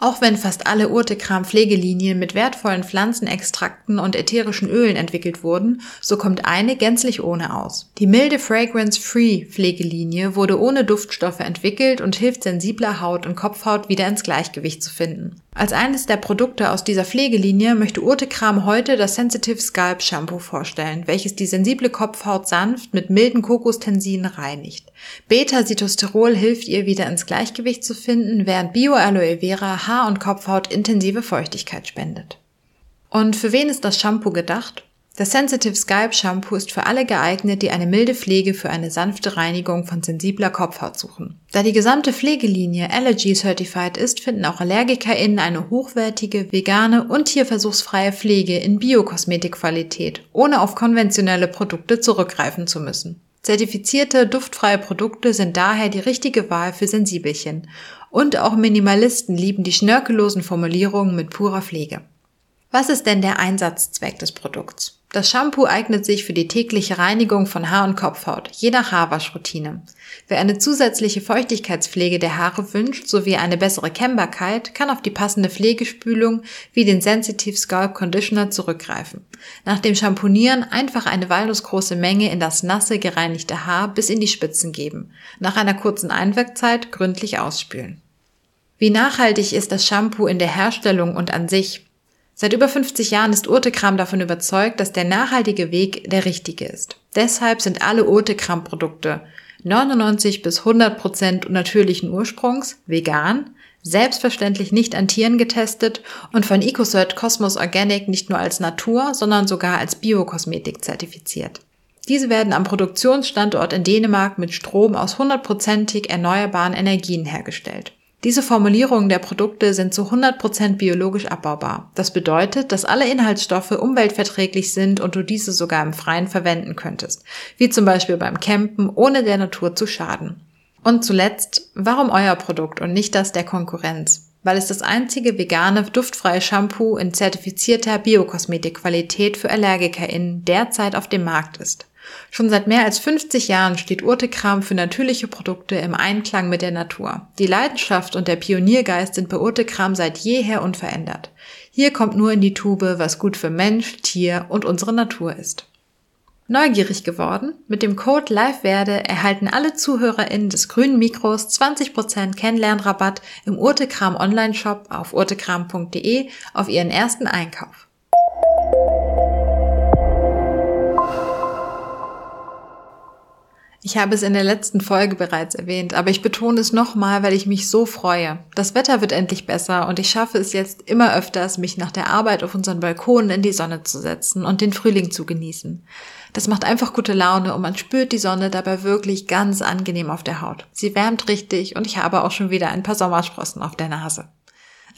Auch wenn fast alle Urtekram-Pflegelinien mit wertvollen Pflanzenextrakten und ätherischen Ölen entwickelt wurden, so kommt eine gänzlich ohne aus. Die milde Fragrance-Free Pflegelinie wurde ohne Duftstoffe entwickelt und hilft sensibler Haut und Kopfhaut wieder ins Gleichgewicht zu finden. Als eines der Produkte aus dieser Pflegelinie möchte Urtekram heute das Sensitive Scalp Shampoo vorstellen, welches die sensible Kopfhaut sanft mit milden Kokostensinen reinigt. Beta-Sitosterol hilft ihr wieder ins Gleichgewicht zu finden, während Bio-Aloe Vera Haar- und Kopfhaut intensive Feuchtigkeit spendet. Und für wen ist das Shampoo gedacht? Das Sensitive Scalp Shampoo ist für alle geeignet, die eine milde Pflege für eine sanfte Reinigung von sensibler Kopfhaut suchen. Da die gesamte Pflegelinie Allergy Certified ist, finden auch AllergikerInnen eine hochwertige, vegane und tierversuchsfreie Pflege in Biokosmetikqualität, ohne auf konventionelle Produkte zurückgreifen zu müssen. Zertifizierte, duftfreie Produkte sind daher die richtige Wahl für Sensibelchen. Und auch Minimalisten lieben die schnörkellosen Formulierungen mit purer Pflege. Was ist denn der Einsatzzweck des Produkts? Das Shampoo eignet sich für die tägliche Reinigung von Haar- und Kopfhaut, je nach Haarwaschroutine. Wer eine zusätzliche Feuchtigkeitspflege der Haare wünscht, sowie eine bessere Kennbarkeit, kann auf die passende Pflegespülung wie den Sensitive Scalp Conditioner zurückgreifen. Nach dem Shampoonieren einfach eine walnussgroße Menge in das nasse, gereinigte Haar bis in die Spitzen geben. Nach einer kurzen Einwirkzeit gründlich ausspülen. Wie nachhaltig ist das Shampoo in der Herstellung und an sich? Seit über 50 Jahren ist Urtekram davon überzeugt, dass der nachhaltige Weg der richtige ist. Deshalb sind alle Urtekram-Produkte 99 bis 100 Prozent natürlichen Ursprungs, vegan, selbstverständlich nicht an Tieren getestet und von EcoCert Cosmos Organic nicht nur als Natur, sondern sogar als Biokosmetik zertifiziert. Diese werden am Produktionsstandort in Dänemark mit Strom aus hundertprozentig erneuerbaren Energien hergestellt. Diese Formulierungen der Produkte sind zu 100% biologisch abbaubar. Das bedeutet, dass alle Inhaltsstoffe umweltverträglich sind und du diese sogar im Freien verwenden könntest, wie zum Beispiel beim Campen, ohne der Natur zu schaden. Und zuletzt, warum euer Produkt und nicht das der Konkurrenz? Weil es das einzige vegane, duftfreie Shampoo in zertifizierter Biokosmetikqualität für AllergikerInnen derzeit auf dem Markt ist. Schon seit mehr als 50 Jahren steht Urtekram für natürliche Produkte im Einklang mit der Natur. Die Leidenschaft und der Pioniergeist sind bei Urtekram seit jeher unverändert. Hier kommt nur in die Tube, was gut für Mensch, Tier und unsere Natur ist. Neugierig geworden? Mit dem Code LiveWerde erhalten alle ZuhörerInnen des grünen Mikros 20% Kennenlernrabatt im Urtekram Online-Shop auf urtekram.de auf ihren ersten Einkauf. Ich habe es in der letzten Folge bereits erwähnt, aber ich betone es nochmal, weil ich mich so freue. Das Wetter wird endlich besser und ich schaffe es jetzt immer öfters, mich nach der Arbeit auf unseren Balkon in die Sonne zu setzen und den Frühling zu genießen. Das macht einfach gute Laune und man spürt die Sonne dabei wirklich ganz angenehm auf der Haut. Sie wärmt richtig und ich habe auch schon wieder ein paar Sommersprossen auf der Nase.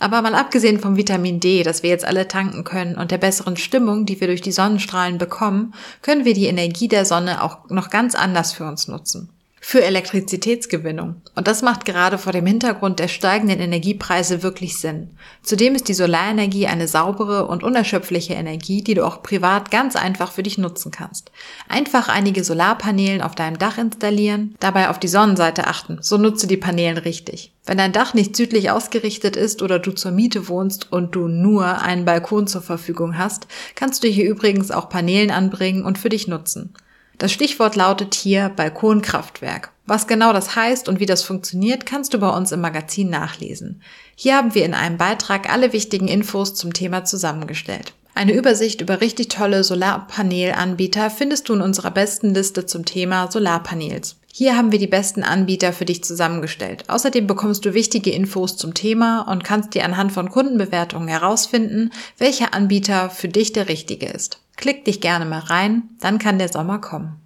Aber mal abgesehen vom Vitamin D, das wir jetzt alle tanken können und der besseren Stimmung, die wir durch die Sonnenstrahlen bekommen, können wir die Energie der Sonne auch noch ganz anders für uns nutzen für Elektrizitätsgewinnung. Und das macht gerade vor dem Hintergrund der steigenden Energiepreise wirklich Sinn. Zudem ist die Solarenergie eine saubere und unerschöpfliche Energie, die du auch privat ganz einfach für dich nutzen kannst. Einfach einige Solarpanelen auf deinem Dach installieren, dabei auf die Sonnenseite achten, so nutze die Panelen richtig. Wenn dein Dach nicht südlich ausgerichtet ist oder du zur Miete wohnst und du nur einen Balkon zur Verfügung hast, kannst du hier übrigens auch Panelen anbringen und für dich nutzen. Das Stichwort lautet hier Balkonkraftwerk. Was genau das heißt und wie das funktioniert, kannst du bei uns im Magazin nachlesen. Hier haben wir in einem Beitrag alle wichtigen Infos zum Thema zusammengestellt. Eine Übersicht über richtig tolle Solarpanelanbieter findest du in unserer besten Liste zum Thema Solarpanels. Hier haben wir die besten Anbieter für dich zusammengestellt. Außerdem bekommst du wichtige Infos zum Thema und kannst dir anhand von Kundenbewertungen herausfinden, welcher Anbieter für dich der richtige ist. Klick dich gerne mal rein, dann kann der Sommer kommen.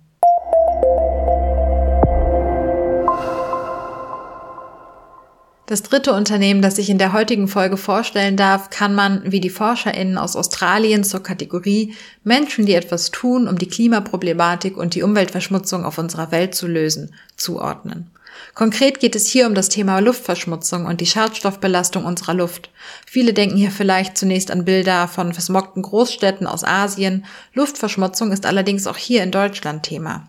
Das dritte Unternehmen, das ich in der heutigen Folge vorstellen darf, kann man, wie die ForscherInnen aus Australien zur Kategorie Menschen, die etwas tun, um die Klimaproblematik und die Umweltverschmutzung auf unserer Welt zu lösen, zuordnen. Konkret geht es hier um das Thema Luftverschmutzung und die Schadstoffbelastung unserer Luft. Viele denken hier vielleicht zunächst an Bilder von versmogten Großstädten aus Asien. Luftverschmutzung ist allerdings auch hier in Deutschland Thema.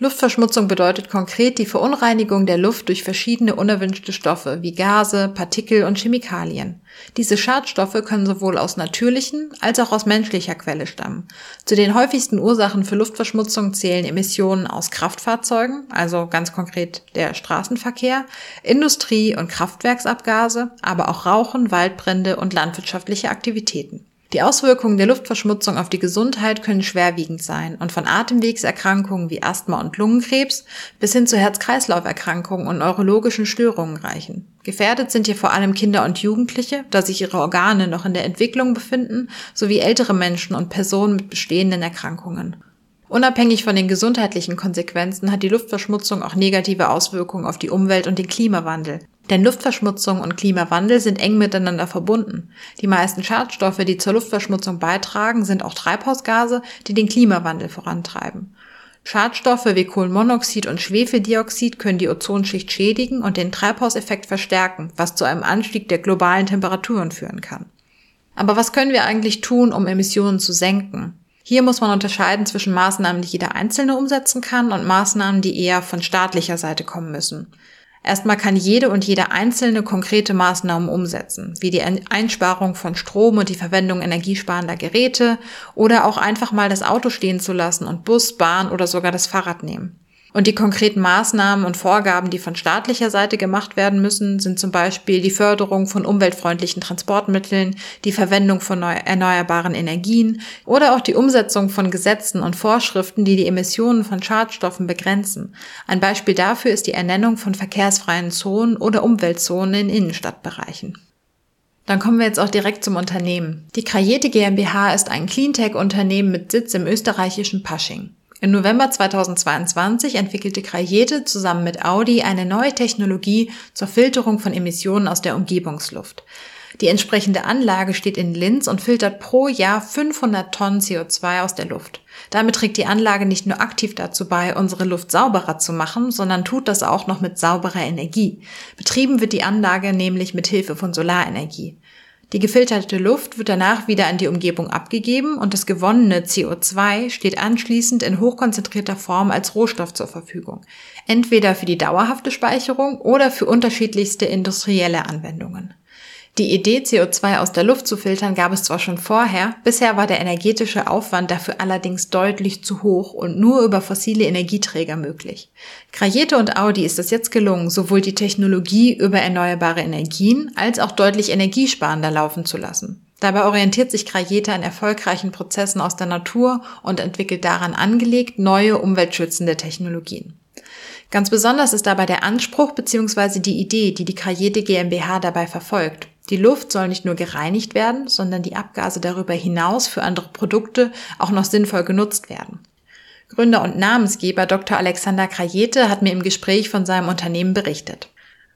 Luftverschmutzung bedeutet konkret die Verunreinigung der Luft durch verschiedene unerwünschte Stoffe wie Gase, Partikel und Chemikalien. Diese Schadstoffe können sowohl aus natürlichen als auch aus menschlicher Quelle stammen. Zu den häufigsten Ursachen für Luftverschmutzung zählen Emissionen aus Kraftfahrzeugen, also ganz konkret der Straßenverkehr, Industrie- und Kraftwerksabgase, aber auch Rauchen, Waldbrände und landwirtschaftliche Aktivitäten. Die Auswirkungen der Luftverschmutzung auf die Gesundheit können schwerwiegend sein und von Atemwegserkrankungen wie Asthma und Lungenkrebs bis hin zu Herz-Kreislauf-Erkrankungen und neurologischen Störungen reichen. Gefährdet sind hier vor allem Kinder und Jugendliche, da sich ihre Organe noch in der Entwicklung befinden, sowie ältere Menschen und Personen mit bestehenden Erkrankungen. Unabhängig von den gesundheitlichen Konsequenzen hat die Luftverschmutzung auch negative Auswirkungen auf die Umwelt und den Klimawandel. Denn Luftverschmutzung und Klimawandel sind eng miteinander verbunden. Die meisten Schadstoffe, die zur Luftverschmutzung beitragen, sind auch Treibhausgase, die den Klimawandel vorantreiben. Schadstoffe wie Kohlenmonoxid und Schwefeldioxid können die Ozonschicht schädigen und den Treibhauseffekt verstärken, was zu einem Anstieg der globalen Temperaturen führen kann. Aber was können wir eigentlich tun, um Emissionen zu senken? Hier muss man unterscheiden zwischen Maßnahmen, die jeder Einzelne umsetzen kann und Maßnahmen, die eher von staatlicher Seite kommen müssen. Erstmal kann jede und jeder einzelne konkrete Maßnahmen umsetzen, wie die Einsparung von Strom und die Verwendung energiesparender Geräte oder auch einfach mal das Auto stehen zu lassen und Bus, Bahn oder sogar das Fahrrad nehmen. Und die konkreten Maßnahmen und Vorgaben, die von staatlicher Seite gemacht werden müssen, sind zum Beispiel die Förderung von umweltfreundlichen Transportmitteln, die Verwendung von erneuerbaren Energien oder auch die Umsetzung von Gesetzen und Vorschriften, die die Emissionen von Schadstoffen begrenzen. Ein Beispiel dafür ist die Ernennung von verkehrsfreien Zonen oder Umweltzonen in Innenstadtbereichen. Dann kommen wir jetzt auch direkt zum Unternehmen. Die Krajete GmbH ist ein Cleantech-Unternehmen mit Sitz im österreichischen Pasching. Im November 2022 entwickelte Krajete zusammen mit Audi eine neue Technologie zur Filterung von Emissionen aus der Umgebungsluft. Die entsprechende Anlage steht in Linz und filtert pro Jahr 500 Tonnen CO2 aus der Luft. Damit trägt die Anlage nicht nur aktiv dazu bei, unsere Luft sauberer zu machen, sondern tut das auch noch mit sauberer Energie. Betrieben wird die Anlage nämlich mit Hilfe von Solarenergie. Die gefilterte Luft wird danach wieder an die Umgebung abgegeben und das gewonnene CO2 steht anschließend in hochkonzentrierter Form als Rohstoff zur Verfügung. Entweder für die dauerhafte Speicherung oder für unterschiedlichste industrielle Anwendungen. Die Idee, CO2 aus der Luft zu filtern, gab es zwar schon vorher, bisher war der energetische Aufwand dafür allerdings deutlich zu hoch und nur über fossile Energieträger möglich. Krajete und Audi ist es jetzt gelungen, sowohl die Technologie über erneuerbare Energien als auch deutlich energiesparender laufen zu lassen. Dabei orientiert sich Krajete an erfolgreichen Prozessen aus der Natur und entwickelt daran angelegt neue umweltschützende Technologien. Ganz besonders ist dabei der Anspruch bzw. die Idee, die die Krajete GmbH dabei verfolgt. Die Luft soll nicht nur gereinigt werden, sondern die Abgase darüber hinaus für andere Produkte auch noch sinnvoll genutzt werden. Gründer und Namensgeber Dr. Alexander Krajete hat mir im Gespräch von seinem Unternehmen berichtet.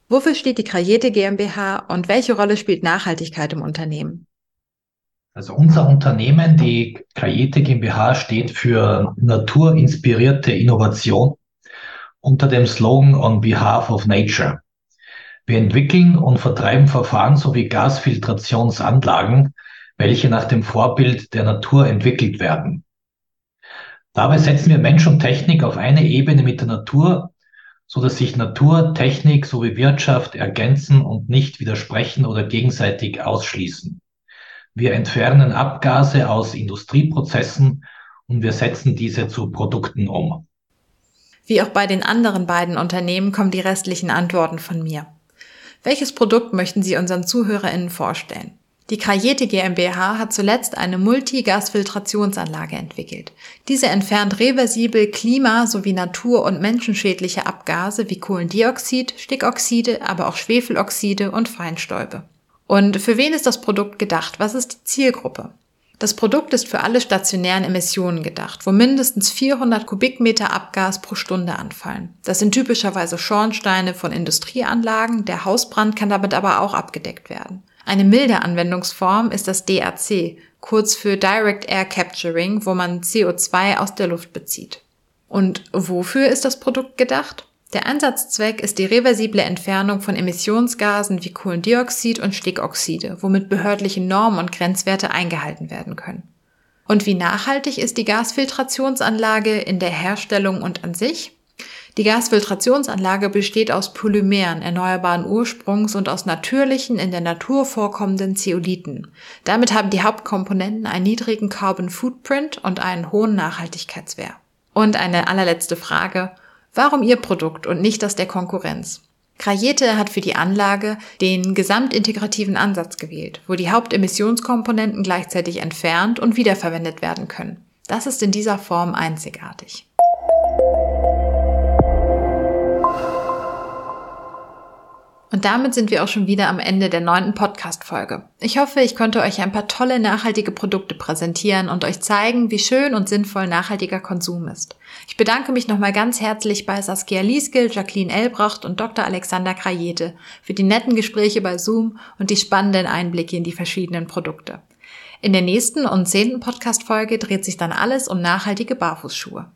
Wofür steht die Krajete GmbH und welche Rolle spielt Nachhaltigkeit im Unternehmen? Also unser Unternehmen, die Krajete GmbH, steht für naturinspirierte Innovation unter dem Slogan On Behalf of Nature. Wir entwickeln und vertreiben Verfahren sowie Gasfiltrationsanlagen, welche nach dem Vorbild der Natur entwickelt werden. Dabei setzen wir Mensch und Technik auf eine Ebene mit der Natur, so dass sich Natur, Technik sowie Wirtschaft ergänzen und nicht widersprechen oder gegenseitig ausschließen. Wir entfernen Abgase aus Industrieprozessen und wir setzen diese zu Produkten um. Wie auch bei den anderen beiden Unternehmen kommen die restlichen Antworten von mir. Welches Produkt möchten Sie unseren ZuhörerInnen vorstellen? Die Krajete GmbH hat zuletzt eine Multigasfiltrationsanlage entwickelt. Diese entfernt reversibel klima- sowie natur- und menschenschädliche Abgase wie Kohlendioxid, Stickoxide, aber auch Schwefeloxide und Feinstäube. Und für wen ist das Produkt gedacht? Was ist die Zielgruppe? Das Produkt ist für alle stationären Emissionen gedacht, wo mindestens 400 Kubikmeter Abgas pro Stunde anfallen. Das sind typischerweise Schornsteine von Industrieanlagen, der Hausbrand kann damit aber auch abgedeckt werden. Eine milde Anwendungsform ist das DAC, kurz für Direct Air Capturing, wo man CO2 aus der Luft bezieht. Und wofür ist das Produkt gedacht? Der Einsatzzweck ist die reversible Entfernung von Emissionsgasen wie Kohlendioxid und Stickoxide, womit behördliche Normen und Grenzwerte eingehalten werden können. Und wie nachhaltig ist die Gasfiltrationsanlage in der Herstellung und an sich? Die Gasfiltrationsanlage besteht aus Polymeren erneuerbaren Ursprungs und aus natürlichen, in der Natur vorkommenden Zeolithen. Damit haben die Hauptkomponenten einen niedrigen Carbon Footprint und einen hohen Nachhaltigkeitswert. Und eine allerletzte Frage. Warum Ihr Produkt und nicht das der Konkurrenz? Krajete hat für die Anlage den gesamtintegrativen Ansatz gewählt, wo die Hauptemissionskomponenten gleichzeitig entfernt und wiederverwendet werden können. Das ist in dieser Form einzigartig. Und damit sind wir auch schon wieder am Ende der neunten Podcast-Folge. Ich hoffe, ich konnte euch ein paar tolle nachhaltige Produkte präsentieren und euch zeigen, wie schön und sinnvoll nachhaltiger Konsum ist. Ich bedanke mich nochmal ganz herzlich bei Saskia Lieske, Jacqueline Elbracht und Dr. Alexander Krajete für die netten Gespräche bei Zoom und die spannenden Einblicke in die verschiedenen Produkte. In der nächsten und zehnten Podcast-Folge dreht sich dann alles um nachhaltige Barfußschuhe.